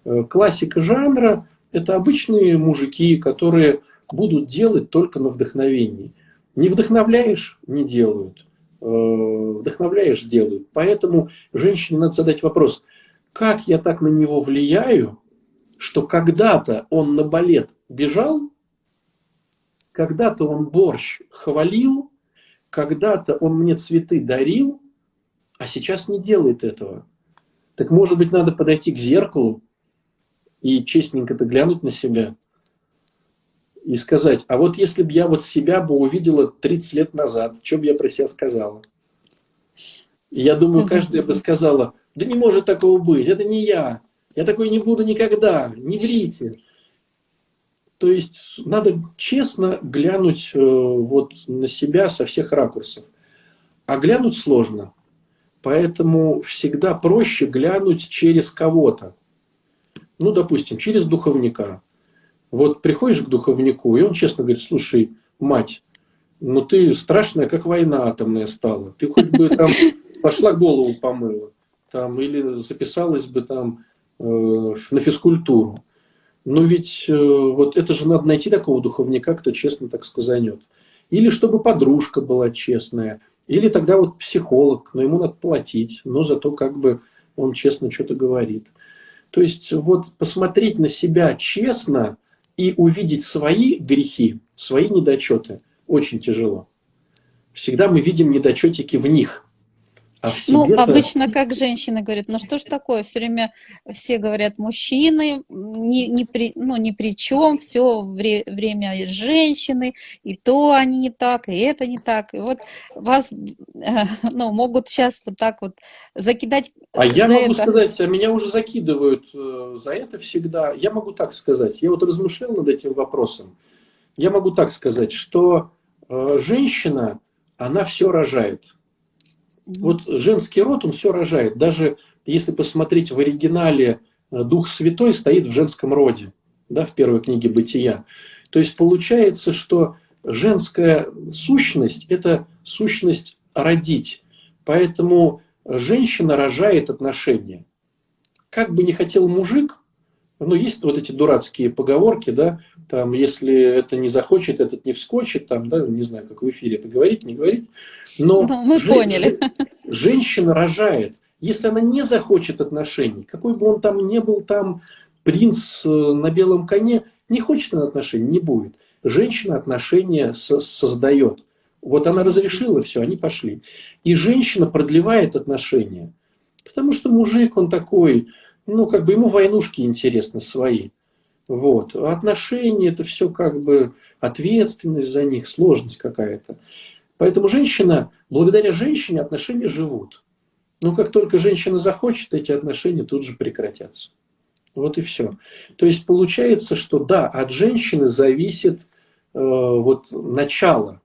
Э, классика жанра – это обычные мужики, которые будут делать только на вдохновении. Не вдохновляешь – не делают. Э, вдохновляешь – делают. Поэтому женщине надо задать вопрос – как я так на него влияю, что когда-то он на балет бежал, когда-то он борщ хвалил, когда-то он мне цветы дарил, а сейчас не делает этого. Так может быть надо подойти к зеркалу и честненько-то глянуть на себя и сказать, а вот если бы я вот себя бы увидела 30 лет назад, что бы я про себя сказала? И я думаю, каждая бы сказала – да не может такого быть, это не я. Я такой не буду никогда, не врите. То есть надо честно глянуть э, вот на себя со всех ракурсов. А глянуть сложно. Поэтому всегда проще глянуть через кого-то. Ну, допустим, через духовника. Вот приходишь к духовнику, и он честно говорит, слушай, мать, ну ты страшная, как война атомная стала. Ты хоть бы там пошла голову помыла там, или записалась бы там на физкультуру. Но ведь э, вот это же надо найти такого духовника, кто честно так сказанет. Или чтобы подружка была честная. Или тогда вот психолог, но ему надо платить, но зато как бы он честно что-то говорит. То есть вот посмотреть на себя честно и увидеть свои грехи, свои недочеты очень тяжело. Всегда мы видим недочетики в них. А в себе ну, обычно как женщины говорят, ну что ж такое, все время все говорят, мужчины ни, ни, при, ну, ни при чем, все вре, время женщины, и то они не так, и это не так. И вот вас ну, могут сейчас вот так вот закидать А я могу это. сказать, а меня уже закидывают э, за это всегда. Я могу так сказать, я вот размышлял над этим вопросом. Я могу так сказать, что э, женщина, она все рожает – вот женский род, он все рожает. Даже если посмотреть в оригинале, э, Дух Святой стоит в женском роде, да, в первой книге Бытия. То есть получается, что женская сущность – это сущность родить. Поэтому женщина рожает отношения. Как бы не хотел мужик, ну, есть вот эти дурацкие поговорки, да, там, если это не захочет, этот не вскочит, там, да, не знаю, как в эфире это говорить, не говорить, но ну, мы жен, поняли. женщина рожает, если она не захочет отношений, какой бы он там ни был там принц э, на белом коне, не хочет она отношений, не будет. Женщина отношения со создает. Вот она разрешила все, они пошли. И женщина продлевает отношения. Потому что мужик, он такой, ну, как бы ему войнушки интересны свои. Вот. А отношения, это все как бы ответственность за них, сложность какая-то. Поэтому женщина, благодаря женщине отношения живут. Но как только женщина захочет, эти отношения тут же прекратятся. Вот и все. То есть получается, что да, от женщины зависит э, вот начало.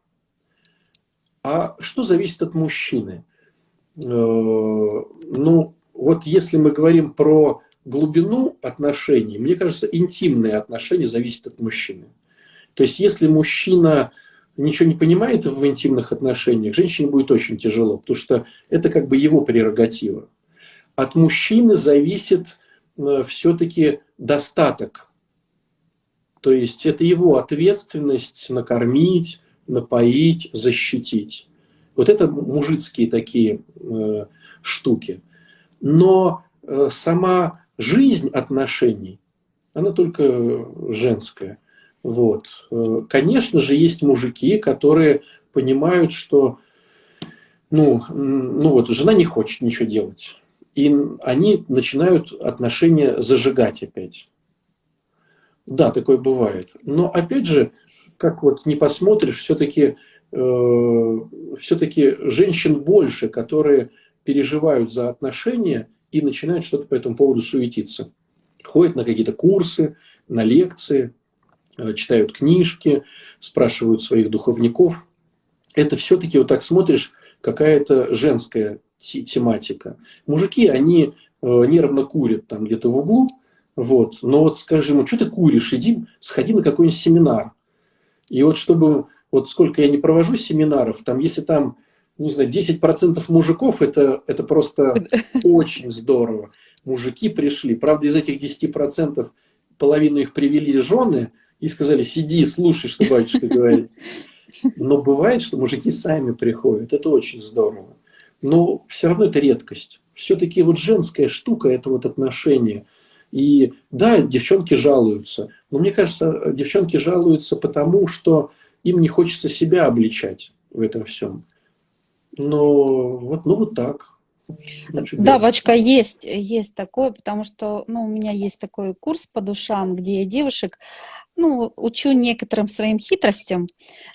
А что зависит от мужчины? Э, ну, вот если мы говорим про глубину отношений, мне кажется, интимные отношения зависят от мужчины. То есть, если мужчина ничего не понимает в интимных отношениях, женщине будет очень тяжело, потому что это как бы его прерогатива. От мужчины зависит э, все-таки достаток. То есть это его ответственность накормить, напоить, защитить. Вот это мужицкие такие э, штуки. Но э, сама жизнь отношений, она только женская. Вот. Э, конечно же, есть мужики, которые понимают, что ну, ну вот, жена не хочет ничего делать. И они начинают отношения зажигать опять. Да, такое бывает. Но опять же, как вот не посмотришь, все-таки э, все-таки женщин больше, которые переживают за отношения и начинают что-то по этому поводу суетиться. Ходят на какие-то курсы, на лекции, Э, читают книжки, спрашивают своих духовников. Это все-таки вот так смотришь, какая-то женская тематика. Мужики, они э, нервно курят там где-то в углу, вот. Но вот скажи ему, что ты куришь, иди, сходи на какой-нибудь семинар. И вот чтобы, вот сколько я не провожу семинаров, там, если там, не знаю, 10% мужиков, это, это просто очень здорово. Мужики пришли. Правда, из этих 10% половину их привели жены, и сказали, сиди, слушай, что батюшка говорит. Но бывает, что мужики сами приходят, это очень здорово. Но все равно это редкость. Все-таки вот женская штука – это вот отношения. И да, девчонки жалуются, но мне кажется, девчонки жалуются потому, что им не хочется себя обличать в этом всем. Но вот, ну вот так. Ну, да, Вачка, есть, есть такое, потому что ну, у меня есть такой курс по душам, где я девушек ну, учу некоторым своим хитростям,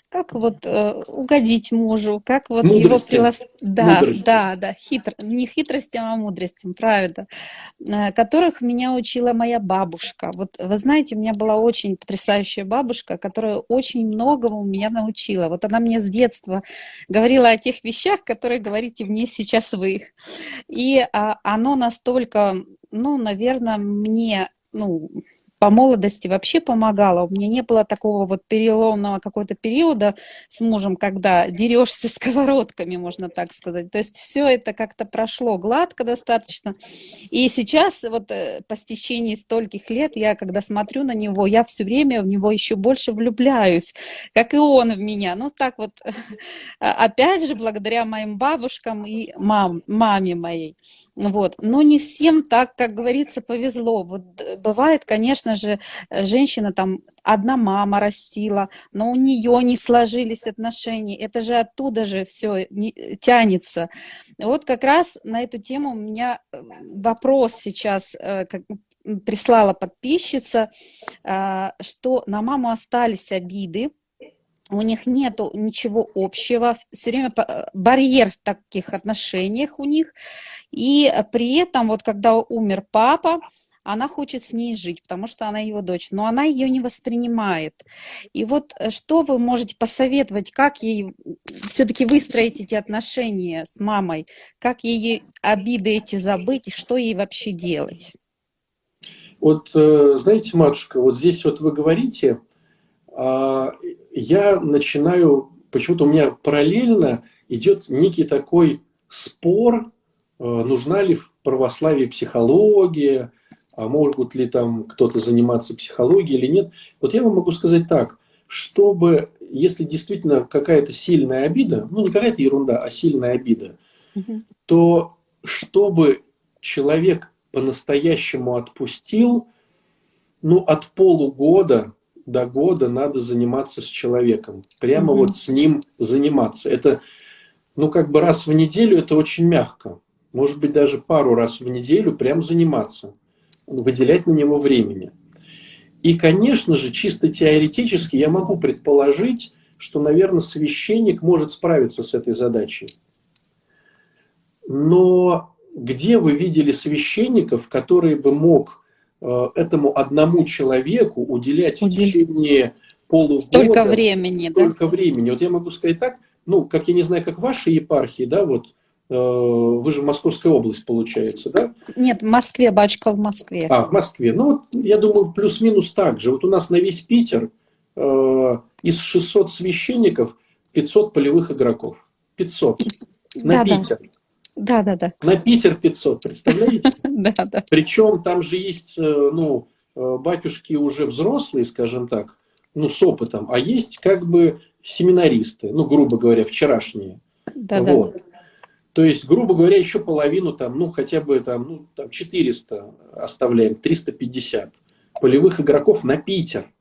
как вот э, угодить мужу, как вот мудрости. его прилас... Да, мудрости. да, да, хитр... не хитростям, а мудростям, правильно, э, которых меня учила моя бабушка. Вот вы знаете, у меня была очень потрясающая бабушка, которая очень многому меня научила. Вот она мне с детства говорила о тех вещах, которые говорите мне сейчас вы. И а, оно настолько, ну, наверное, мне ну, по молодости вообще помогала. У меня не было такого вот переломного какого-то периода с мужем, когда дерешься сковородками, можно так сказать. То есть все это как-то прошло гладко достаточно. И сейчас вот э, по стечении стольких лет я, когда смотрю на него, я все время в него еще больше влюбляюсь, как и он в меня. Ну так вот, а, опять же, благодаря моим бабушкам и мам, маме моей. Вот. Но не всем так, как говорится, повезло. Вот э, бывает, конечно, конечно же, э, женщина там, одна мама растила, но у нее не сложились отношения. Это же оттуда же все тянется. Вот как раз на эту тему у меня э, вопрос сейчас, э, как, прислала подписчица, что на маму остались обиды, у них нету ничего общего, все время барьер в таких отношениях у них, и при этом вот когда умер папа, она хочет с ней жить, потому что она его дочь, но она ее не воспринимает. И вот э, что вы можете посоветовать, как ей все-таки выстроить эти отношения с мамой, как ей обиды эти забыть, и что ей вообще делать? Вот, э, знаете, матушка, вот здесь вот вы говорите, а, я начинаю, почему-то у меня параллельно идет некий такой спор, э, нужна ли в православии психология, а может ли там кто-то заниматься психологией или нет. Вот я вам могу сказать так, чтобы, если действительно какая-то сильная обида, ну не какая-то ерунда, а сильная обида, угу. то чтобы человек по-настоящему отпустил, ну от полугода до года надо заниматься с человеком, прямо угу. вот с ним заниматься. Это, ну как бы раз в неделю это очень мягко, может быть даже пару раз в неделю прям заниматься выделять на него времени. И, конечно же, чисто теоретически я могу предположить, что, наверное, священник может справиться с этой задачей. Но где вы видели священников, который бы мог э, этому одному человеку уделять Уделить. в течение полугода столько времени, столько да? времени. Вот я могу сказать так, ну, как я не знаю, как ваши епархии, да, вот, вы же в Московской области, получается, да? Нет, в Москве, батюшка в Москве. А, в Москве. Ну, вот, я думаю, плюс-минус так же. Вот у нас на весь Питер э, из 600 священников 500 полевых игроков. 500. На да, Питер. Да, да, да. На Питер 500, представляете? Да, да. Причем там же есть, э, ну, э, батюшки уже взрослые, скажем так, ну, с опытом, а есть как бы семинаристы, ну, грубо говоря, вчерашние. Да, вот. да. То есть, грубо говоря, еще половину там, ну, хотя бы там, ну, там 400 оставляем, 350 полевых игроков на Питер.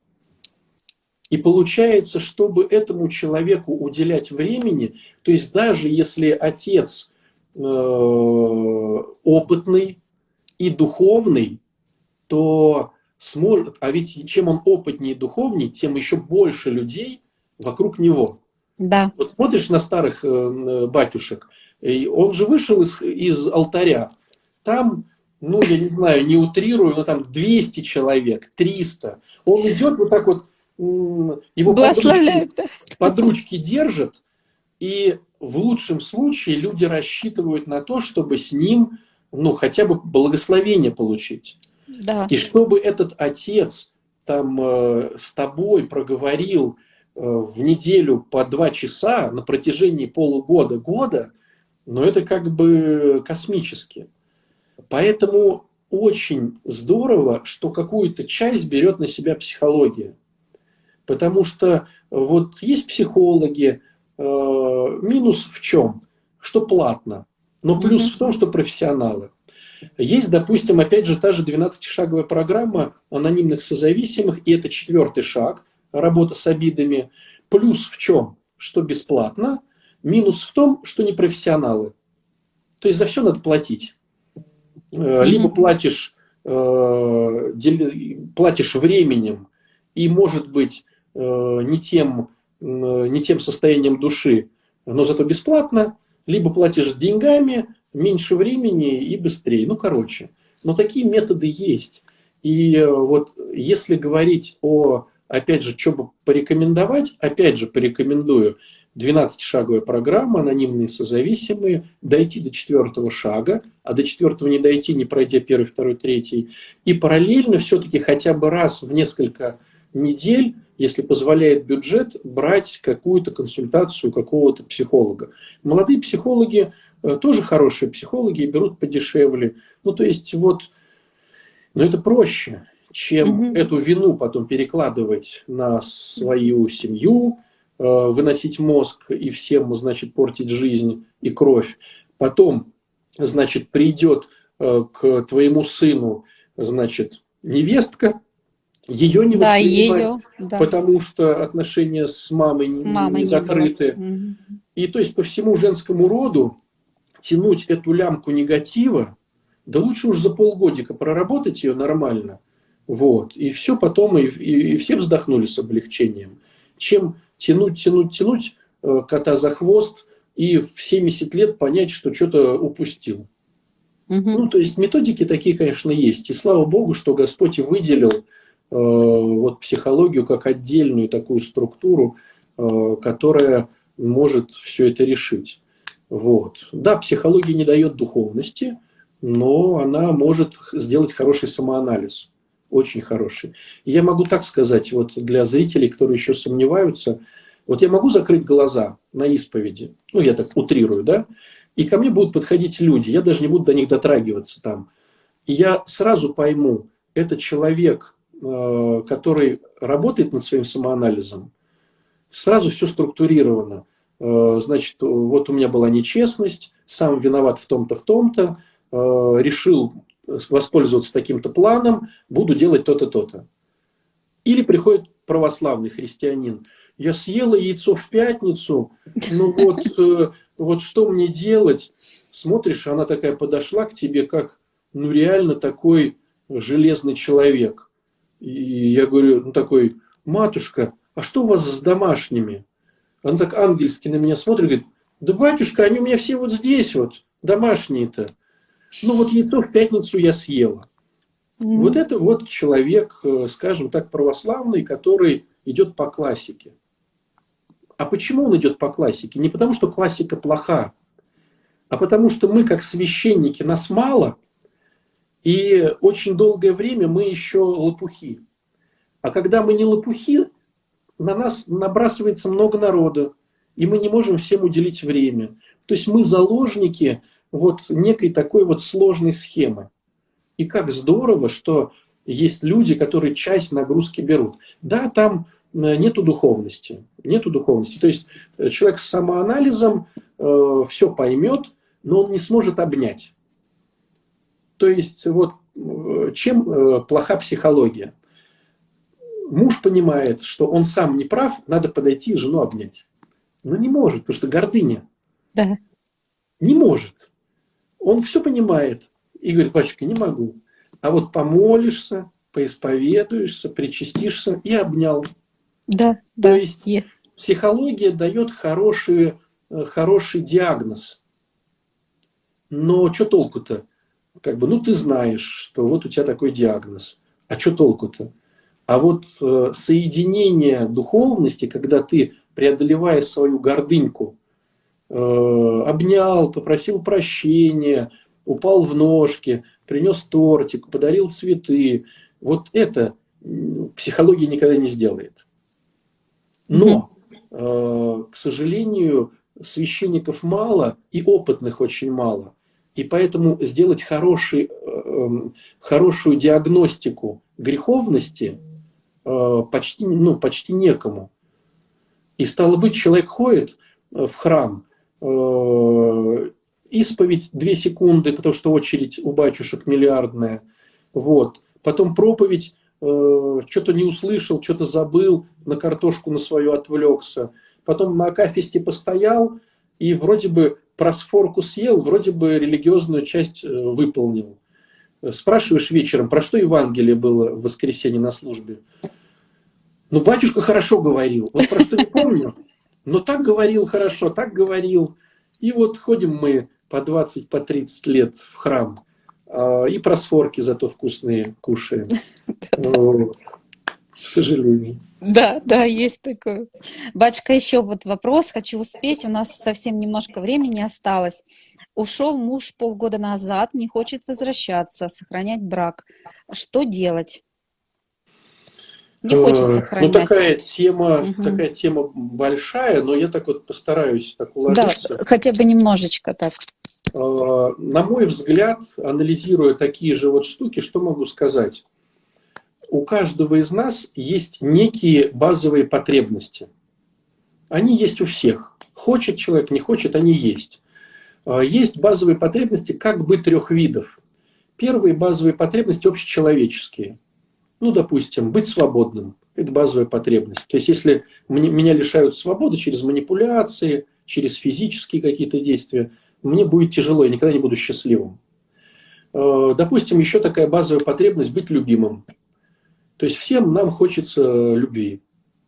И получается, чтобы этому человеку уделять времени, то есть даже если отец э, опытный и духовный, то сможет, а ведь чем он опытнее и духовнее, тем еще больше людей вокруг него. Да. Вот смотришь на старых э, батюшек, он же вышел из, из алтаря, там, ну, я не знаю, не утрирую, но там 200 человек, 300. Он идет вот так вот, его под ручки, под ручки держит, и в лучшем случае люди рассчитывают на то, чтобы с ним, ну, хотя бы благословение получить. Да. И чтобы этот отец там э, с тобой проговорил э, в неделю по два часа на протяжении полугода, года, но это как бы космически. Поэтому очень здорово, что какую-то часть берет на себя психология. Потому что вот есть психологи, э, минус в чем? Что платно, но плюс mm-hmm. в том, что профессионалы. Есть, допустим, опять же, та же 12-шаговая программа анонимных созависимых, и это четвертый шаг, работа с обидами. Плюс в чем? Что бесплатно, минус в том, что не профессионалы. То есть за все надо платить. Mm-hmm. Либо платишь, э, платишь временем, и, может быть, э, не тем, не тем состоянием души, но зато бесплатно, либо платишь деньгами, меньше времени и быстрее. Ну, короче. Но такие методы есть. И э, вот если говорить о, опять же, что бы порекомендовать, опять же, порекомендую 12-шаговая программа, анонимные созависимые, дойти до четвертого шага, а до четвертого не дойти, не пройдя первый, второй, третий. И параллельно все-таки хотя бы раз в несколько недель, если позволяет бюджет, брать какую-то консультацию какого-то психолога. Молодые психологи Э, тоже хорошие психологи и берут подешевле. Ну, то есть вот, но это проще, чем угу. эту вину потом перекладывать на свою семью, выносить мозг и всем, значит, портить жизнь и кровь. Потом, значит, придет э, к твоему сыну, значит, невестка, ее не да, ее, да. потому что отношения с мамой, с мамой не закрыты. Не и то есть по всему женскому роду тянуть эту лямку негатива, да лучше уж за полгодика проработать ее нормально. Вот. И все потом, и, и, и все вздохнули с облегчением. Чем тянуть, тянуть, тянуть э, кота за хвост и в 70 лет понять, что что-то упустил. Угу. Ну, то есть методики такие, конечно, есть. И слава богу, что Господь и выделил э, вот психологию как отдельную такую структуру, э, которая может все это решить. Вот. Да, психология не дает духовности, но она может сделать хороший самоанализ. Очень хороший. И я могу так сказать, вот для зрителей, которые еще сомневаются, вот я могу закрыть глаза на исповеди, ну, я так утрирую, да, и ко мне будут подходить люди, я даже не буду до них дотрагиваться там. И я сразу пойму, это человек, э, который работает над своим самоанализом, сразу все структурировано. Э, значит, вот у меня была нечестность, сам виноват в том-то, в том-то, э, решил воспользоваться таким-то планом, буду делать то-то, то-то. Или приходит православный христианин, я съела яйцо в пятницу, ну вот, э, вот что мне делать? Смотришь, она такая подошла к тебе, как, ну реально такой железный человек. И я говорю, ну такой, матушка, а что у вас с домашними? Он так ангельски на меня смотрит, говорит, да, батюшка, они у меня все вот здесь вот, домашние-то. Ну вот яйцо в пятницу я съела. Mm-hmm. Вот это вот человек, э, скажем так, православный, который идет по классике. А почему он идет по классике? Не потому, что классика плоха, а потому что мы, как священники, нас мало, и очень долгое время мы еще лопухи. А когда мы не лопухи, на нас набрасывается много народу, и мы не можем всем уделить время. То есть мы заложники вот некой такой вот сложной схемы. И как здорово, что есть люди, которые часть нагрузки берут. Да, там э, нету духовности, нету духовности. То есть э, человек с самоанализом э, все поймет, но он не сможет обнять. То есть вот э, чем э, плоха психология? Муж понимает, что он сам не прав, надо подойти и жену обнять. Но не может, потому что гордыня. Да. Не может. Он все понимает и говорит, батюшка, не могу. А вот помолишься, поисповедуешься, причастишься и обнял. Да, То да. есть есть. психология дает хороший, э, хороший диагноз. Но что толку-то? Как бы, ну ты знаешь, что вот у тебя такой диагноз. А что толку-то? А вот э, соединение духовности, когда ты, преодолевая свою гордыньку, обнял, попросил прощения, упал в ножки, принес тортик, подарил цветы, вот это психология никогда не сделает. Но, э, к сожалению, священников мало и опытных очень мало. И поэтому сделать хороший, эм, хорошую диагностику греховности э, почти, ну, почти некому. И стало быть, человек ходит э, в храм, э, исповедь две секунды, потому что очередь у батюшек миллиардная. Вот. Потом проповедь, что-то не услышал, что-то забыл, на картошку на свою отвлекся. Потом на акафисте постоял, и вроде бы просфорку съел, вроде бы религиозную часть э, выполнил. Спрашиваешь вечером, про что Евангелие было в воскресенье на службе? Ну, батюшка хорошо говорил. Вот про что не помню. Но так говорил хорошо, так говорил. И вот ходим мы по 20, по 30 лет в храм. А, и просфорки зато вкусные кушаем. К сожалению. Да, да, есть такое. Бачка, еще вот вопрос, хочу успеть, у нас совсем немножко времени осталось. Ушел муж полгода назад, не хочет возвращаться, сохранять брак. Что делать? Не хочет э, сохранять. Ну, такая тема, угу. такая тема большая, но я так вот постараюсь так уложиться. Да, хотя бы немножечко так. Э, на мой взгляд, анализируя такие же вот штуки, что могу сказать? у каждого из нас есть некие базовые потребности. Они есть у всех. Хочет человек, не хочет, они есть. А, есть базовые потребности как бы трех видов. Первые базовые потребности общечеловеческие. Ну, допустим, быть свободным. Это базовая потребность. То есть, если меня лишают свободы через манипуляции, через физические какие-то действия, мне будет тяжело, я никогда не буду счастливым. А, допустим, еще такая базовая потребность быть любимым. То есть всем нам хочется любви.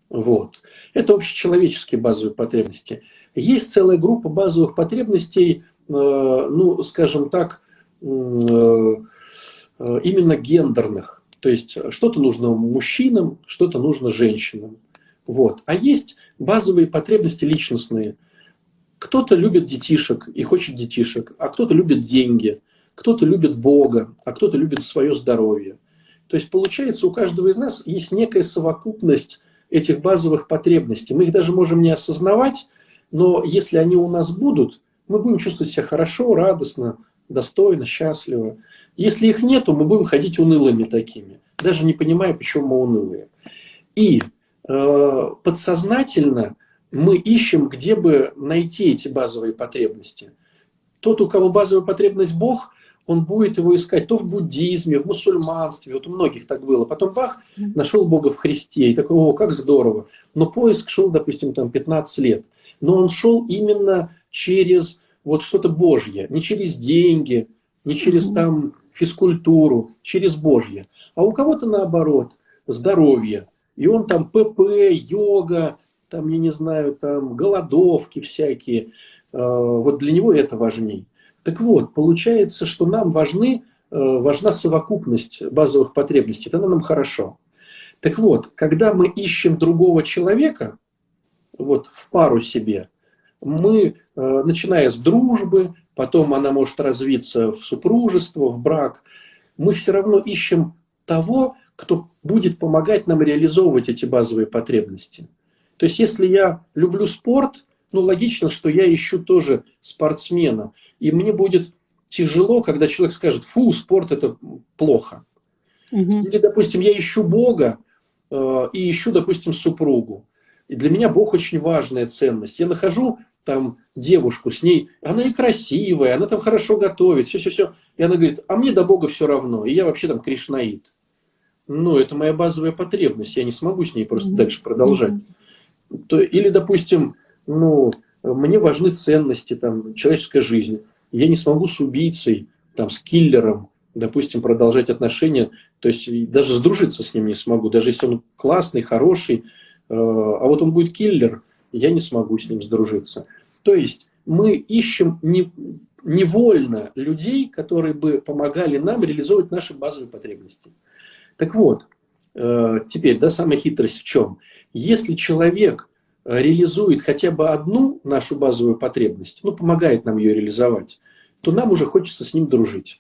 Вот. Это общечеловеческие базовые потребности. Есть целая группа базовых потребностей, э, ну, скажем так, э, именно гендерных. То есть что-то нужно мужчинам, что-то нужно женщинам. Вот. А есть базовые потребности личностные. Кто-то любит детишек и хочет детишек, а кто-то любит деньги, кто-то любит Бога, а кто-то любит свое здоровье. То есть получается, у каждого из нас есть некая совокупность этих базовых потребностей. Мы их даже можем не осознавать, но если они у нас будут, мы будем чувствовать себя хорошо, радостно, достойно, счастливо. Если их нету, мы будем ходить унылыми такими, даже не понимая, почему мы унылые. И э, подсознательно мы ищем, где бы найти эти базовые потребности. Тот, у кого базовая потребность Бог, он будет его искать то в буддизме, в мусульманстве, вот у многих так было. Потом бах, нашел Бога в Христе, и такой, о, как здорово. Но поиск шел, допустим, там 15 лет. Но он шел именно через вот что-то Божье, не через деньги, не через там физкультуру, через Божье. А у кого-то наоборот, здоровье. И он там ПП, йога, там, я не знаю, там голодовки всякие. А, вот для него это важней. Так вот, получается, что нам важны, э, важна совокупность базовых потребностей, тогда нам хорошо. Так вот, когда мы ищем другого человека, вот в пару себе, мы, э, начиная с дружбы, потом она может развиться в супружество, в брак, мы все равно ищем того, кто будет помогать нам реализовывать эти базовые потребности. То есть, если я люблю спорт, ну, логично, что я ищу тоже спортсмена. И мне будет тяжело, когда человек скажет, фу, спорт это плохо. Угу. Или, допустим, я ищу Бога э, и ищу, допустим, супругу. И для меня Бог очень важная ценность. Я нахожу там девушку с ней, она и красивая, она там хорошо готовит, все-все-все. И она говорит, а мне до Бога все равно, и я вообще там кришнаит. Ну, это моя базовая потребность, я не смогу с ней просто mm-hmm. дальше продолжать. То, или, допустим, ну, мне важны ценности, там, человеческая жизнь. Я не смогу с убийцей, там, с киллером, допустим, продолжать отношения, то есть даже сдружиться с ним не смогу, даже если он классный, хороший, э, а вот он будет киллер, я не смогу с ним сдружиться. То есть мы ищем не, невольно людей, которые бы помогали нам реализовывать наши базовые потребности. Так вот, э, теперь, да, самая хитрость в чем? Если человек реализует хотя бы одну нашу базовую потребность, ну, помогает нам ее реализовать, то нам уже хочется с ним дружить.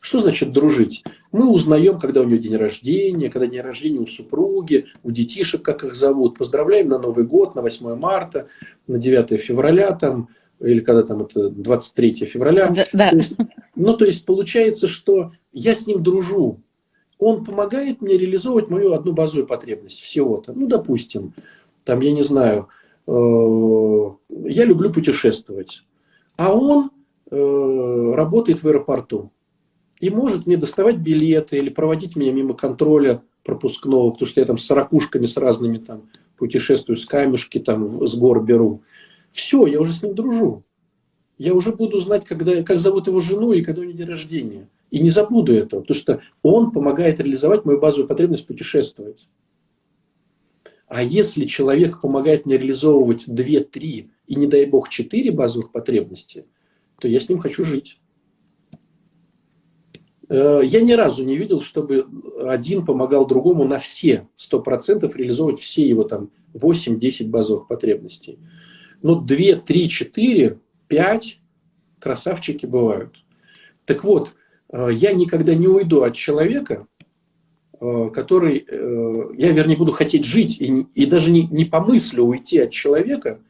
Что значит дружить? Мы узнаем, когда у него день рождения, когда день рождения у супруги, у детишек, как их зовут. Поздравляем на Новый год, на 8 марта, на 9 февраля, там, или когда там это 23 февраля. Да, да. То есть, ну, то есть получается, что я с ним дружу. Он помогает мне реализовывать мою одну базовую потребность всего-то. Ну, допустим, там, я не знаю, э, я люблю путешествовать, а он э, работает в аэропорту и может мне доставать билеты или проводить меня мимо контроля пропускного, потому что я там с ракушками с разными там путешествую, с камешки там с гор беру. Все, я уже с ним дружу. Я уже буду знать, когда, как зовут его жену и когда у нее день рождения. И не забуду этого, потому что он помогает реализовать мою базовую потребность путешествовать. А если человек помогает мне реализовывать 2, 3 и, не дай бог, 4 базовых потребности, то я с ним хочу жить. Э, я ни разу не видел, чтобы один помогал другому на все 100% реализовывать все его там 8-10 базовых потребностей. Но 2, 3, 4, 5 красавчики бывают. Так вот, э, я никогда не уйду от человека, Э, который я, вернее, буду хотеть жить и, и даже не, не помыслю уйти от человека,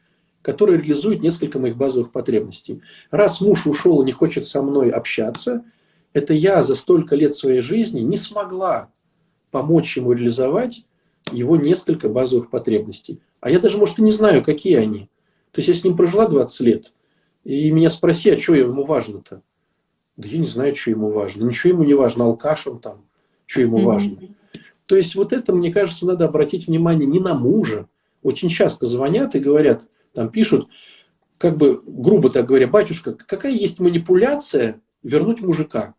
который реализует несколько моих базовых потребностей. Раз муж ушел и не хочет со мной общаться, это я за столько лет своей жизни не смогла помочь ему реализовать его несколько базовых потребностей. А я даже, может, и не знаю, какие они. То есть я с ним прожила 20 лет, и меня спроси, а что ему важно-то? Да я не знаю, что ему важно. Ничего ему не важно, алкаш он там, что ему важно. То есть вот это, мне кажется, надо обратить внимание не на мужа. Очень часто звонят и говорят, там пишут, как бы грубо так говоря, батюшка, какая есть манипуляция вернуть мужика?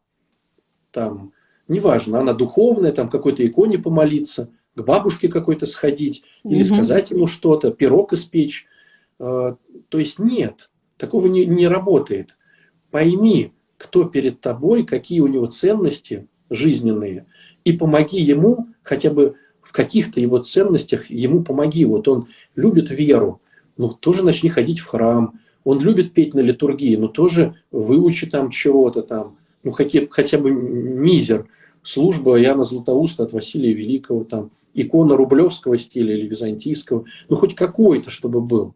Там, неважно, она духовная, там какой-то иконе помолиться, к бабушке какой-то сходить, или угу. сказать ему что-то, пирог испечь. А, то есть нет, такого не, не работает. Пойми, кто перед тобой, какие у него ценности жизненные – и помоги ему хотя бы в каких-то его ценностях, ему помоги. Вот он любит веру, ну тоже начни ходить в храм. Он любит петь на литургии, ну тоже выучи там чего-то там. Ну хотя, хотя бы мизер. Служба Яна Златоуста от Василия Великого, там, икона рублевского стиля или византийского. Ну хоть какой-то, чтобы был.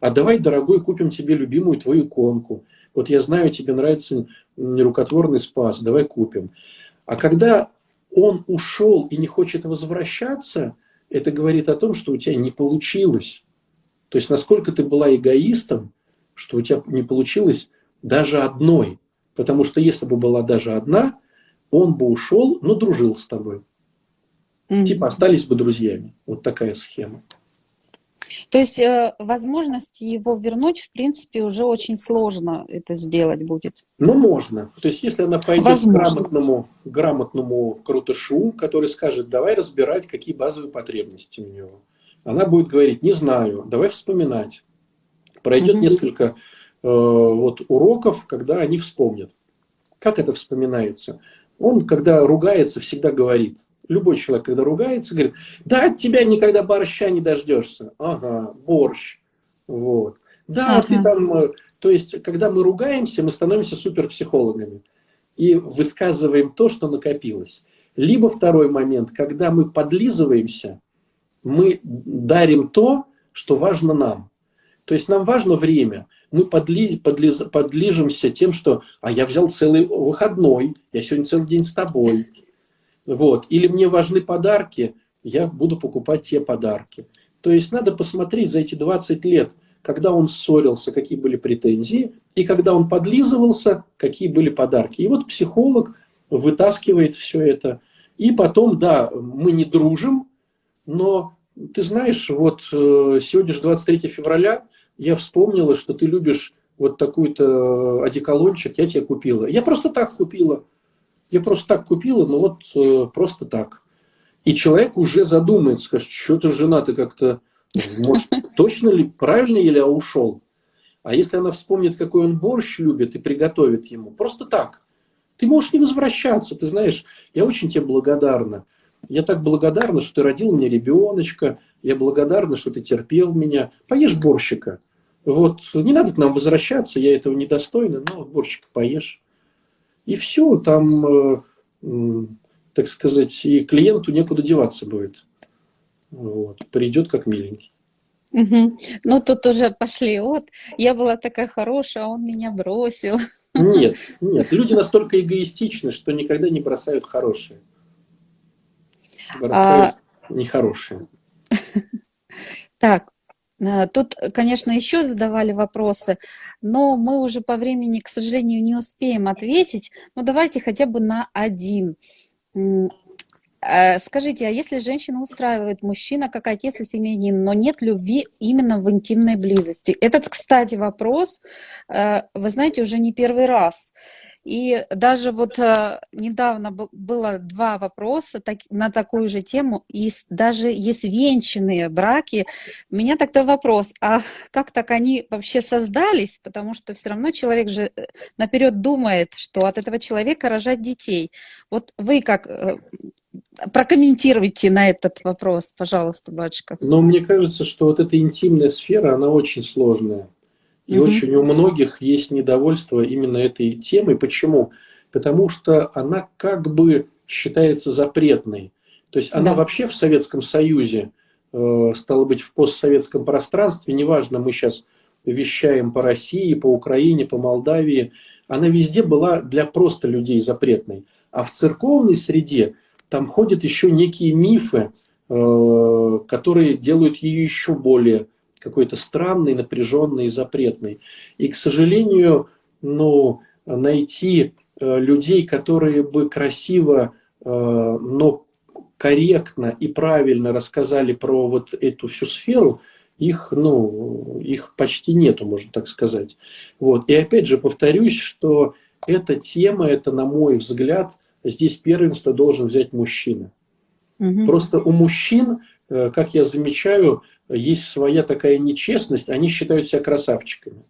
А давай, дорогой, купим тебе любимую твою иконку. Вот я знаю, тебе нравится нерукотворный спас, давай купим. А когда он ушел и не хочет возвращаться, это говорит о том, что у тебя не получилось. То есть, насколько ты была эгоистом, что у тебя не получилось даже одной. Потому что если бы была даже одна, он бы ушел, но дружил с тобой. Mm-hmm. Типа остались бы друзьями. Вот такая схема. То есть э, возможность его вернуть, в принципе, уже очень сложно это сделать будет. Ну, можно. То есть если она пойдет Возможно. к грамотному, грамотному крутышу, который скажет, давай разбирать, какие базовые потребности у него. Она будет говорить, не знаю, давай вспоминать. Пройдет угу. несколько вот, уроков, когда они вспомнят. Как это вспоминается? Он, когда ругается, всегда говорит, Любой человек, когда ругается, говорит, да от тебя никогда борща не дождешься. Ага, борщ. Вот. Да, ага. ты там... Э, то есть, когда мы ругаемся, мы становимся суперпсихологами и высказываем то, что накопилось. Либо второй момент, когда мы подлизываемся, мы дарим то, что важно нам. То есть нам важно время. Мы подлиз, подлиз, подлижемся тем, что «а я взял целый выходной, я сегодня целый день с тобой». Вот. Или мне важны подарки, я буду покупать те подарки. То есть надо посмотреть за эти 20 лет, когда он ссорился, какие были претензии, и когда он подлизывался, какие были подарки. И вот психолог вытаскивает все это. И потом, да, мы не дружим, но ты знаешь, вот э, сегодня же 23 февраля, я вспомнила, что ты любишь вот такой-то одеколончик, я тебе купила. Я просто так купила. Я просто так купила, но вот э, просто так. И человек уже задумается, скажет, что ты жена, ты как-то, может, точно ли, правильно или я ушел? А если она вспомнит, какой он борщ любит и приготовит ему, просто так. Ты можешь не возвращаться, ты знаешь, я очень тебе благодарна. Я так благодарна, что ты родил мне ребеночка, я благодарна, что ты терпел меня. Поешь борщика. Вот, не надо к нам возвращаться, я этого недостойна, но борщика поешь. И все, там, э, так сказать, и клиенту некуда деваться будет. Вот, придет как миленький. Угу. Ну, тут уже пошли, вот, я была такая хорошая, а он меня бросил. Нет, нет, люди настолько эгоистичны, что никогда не бросают хорошие. Бросают а... нехорошие. Так, Тут, конечно, еще задавали вопросы, но мы уже по времени, к сожалению, не успеем ответить. Но давайте хотя бы на один. Э, скажите, а если женщина устраивает мужчина как отец и семьянин, но нет любви именно в интимной близости? Этот, кстати, вопрос, э, вы знаете, уже не первый раз. И даже вот э, недавно было два вопроса на такую же тему, и даже есть венчанные браки. У меня тогда вопрос, а как так они вообще создались? Потому что все равно человек же э, наперед думает, что от этого человека рожать детей. Вот вы как э, прокомментируйте на этот вопрос, пожалуйста, батюшка. Ну, мне кажется, что вот эта интимная сфера, она очень сложная. И угу. очень у многих есть недовольство именно этой темой. Почему? Потому что она как бы считается запретной. То есть она да. вообще в Советском Союзе, э, стало быть, в постсоветском пространстве, неважно, мы сейчас вещаем по России, по Украине, по Молдавии, она везде была для просто людей запретной. А в церковной среде там ходят еще некие мифы, э, которые делают ее еще более какой-то странный, напряженный запретный. И, к сожалению, ну, найти э, людей, которые бы красиво, э, но корректно и правильно рассказали про вот эту всю сферу, их, ну, их почти нету, можно так сказать. Вот. И опять же повторюсь, что эта тема, это, на мой взгляд, здесь первенство должен взять мужчина. Угу. Просто у мужчин, э, как я замечаю, есть своя такая нечестность, они считают себя красавчиками.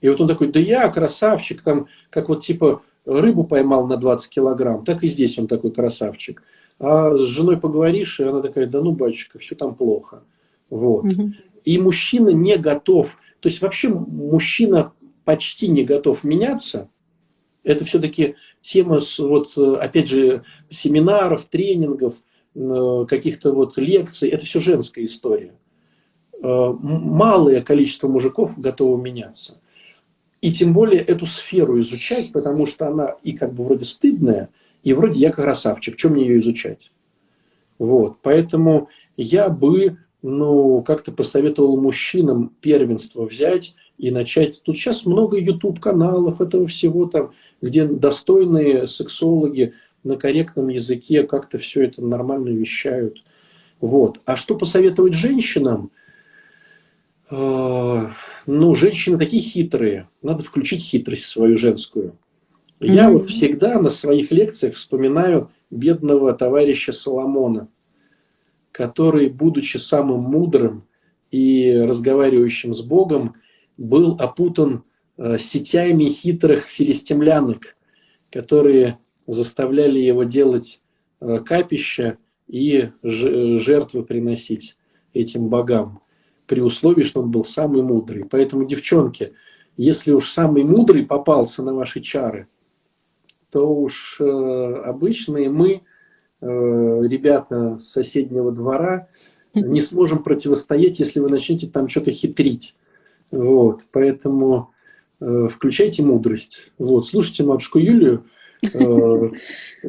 И вот он такой, да я красавчик, там, как вот типа рыбу поймал на 20 килограмм, так и здесь он такой красавчик. А с женой поговоришь, и она такая, да ну, батюшка, все там плохо. Вот. Угу. И мужчина не готов, то есть вообще мужчина почти не готов меняться. Это все-таки тема, вот, опять же, семинаров, тренингов, каких-то вот лекций, это все женская история. Э, малое количество мужиков готово меняться. И тем более эту сферу изучать, потому что она и как бы вроде стыдная, и вроде я красавчик, чем мне ее изучать? Вот, поэтому я бы, ну, как-то посоветовал мужчинам первенство взять и начать. Тут сейчас много YouTube-каналов этого всего там, где достойные сексологи на корректном языке как-то все это нормально вещают. Вот. А что посоветовать женщинам? А, ну, женщины такие хитрые. Надо включить хитрость свою женскую. Я mm-hmm. вот всегда на своих лекциях вспоминаю бедного товарища Соломона, который, будучи самым мудрым и разговаривающим с Богом, был опутан э, сетями хитрых филистимлянок, которые заставляли его делать э, капища и жертвы приносить этим богам, при условии, что он был самый мудрый. Поэтому, девчонки, если уж самый мудрый попался на ваши чары, то уж э, обычные мы, э, ребята с соседнего двора, не сможем противостоять, если вы начнете там что-то хитрить. Вот, поэтому э, включайте мудрость. Вот, слушайте матушку Юлию, э,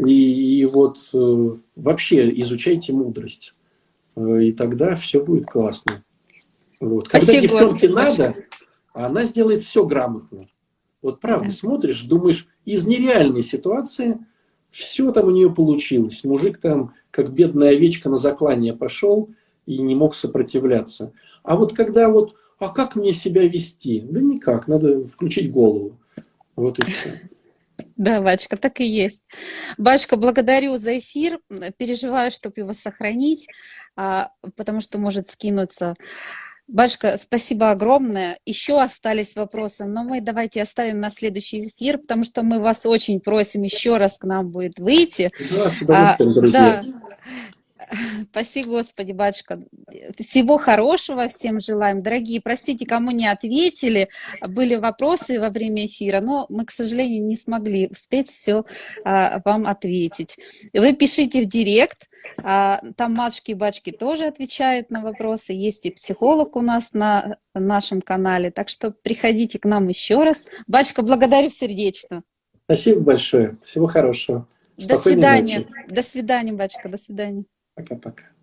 и, и вот э, вообще изучайте мудрость. Э, и тогда все будет классно. Вот. Когда Спасибо, девчонке надо, она сделает все грамотно. Вот правда, да. смотришь, думаешь, из нереальной ситуации все там у нее получилось. Мужик там, как бедная овечка на заклание пошел и не мог сопротивляться. А вот когда вот, а как мне себя вести? Да никак, надо включить голову. Вот и все. Да, Бачка, так и есть. Бачка, благодарю за эфир. Переживаю, чтобы его сохранить, а, потому что может скинуться Башка, спасибо огромное. Еще остались вопросы, но мы давайте оставим на следующий эфир, потому что мы вас очень просим еще раз к нам будет выйти. Да, а, да. Спасибо, Господи, батюшка. Всего хорошего всем желаем. Дорогие, простите, кому не ответили. Были вопросы во время эфира, но мы, к сожалению, не смогли успеть все а, вам ответить. Вы пишите в директ. А, там матушки и бачки тоже отвечают на вопросы. Есть и психолог у нас на нашем канале. Так что приходите к нам еще раз. Бачка, благодарю сердечно. Спасибо большое. Всего хорошего. Спокойной до свидания. Ночи. До свидания, бачка. До свидания. Пока-пока.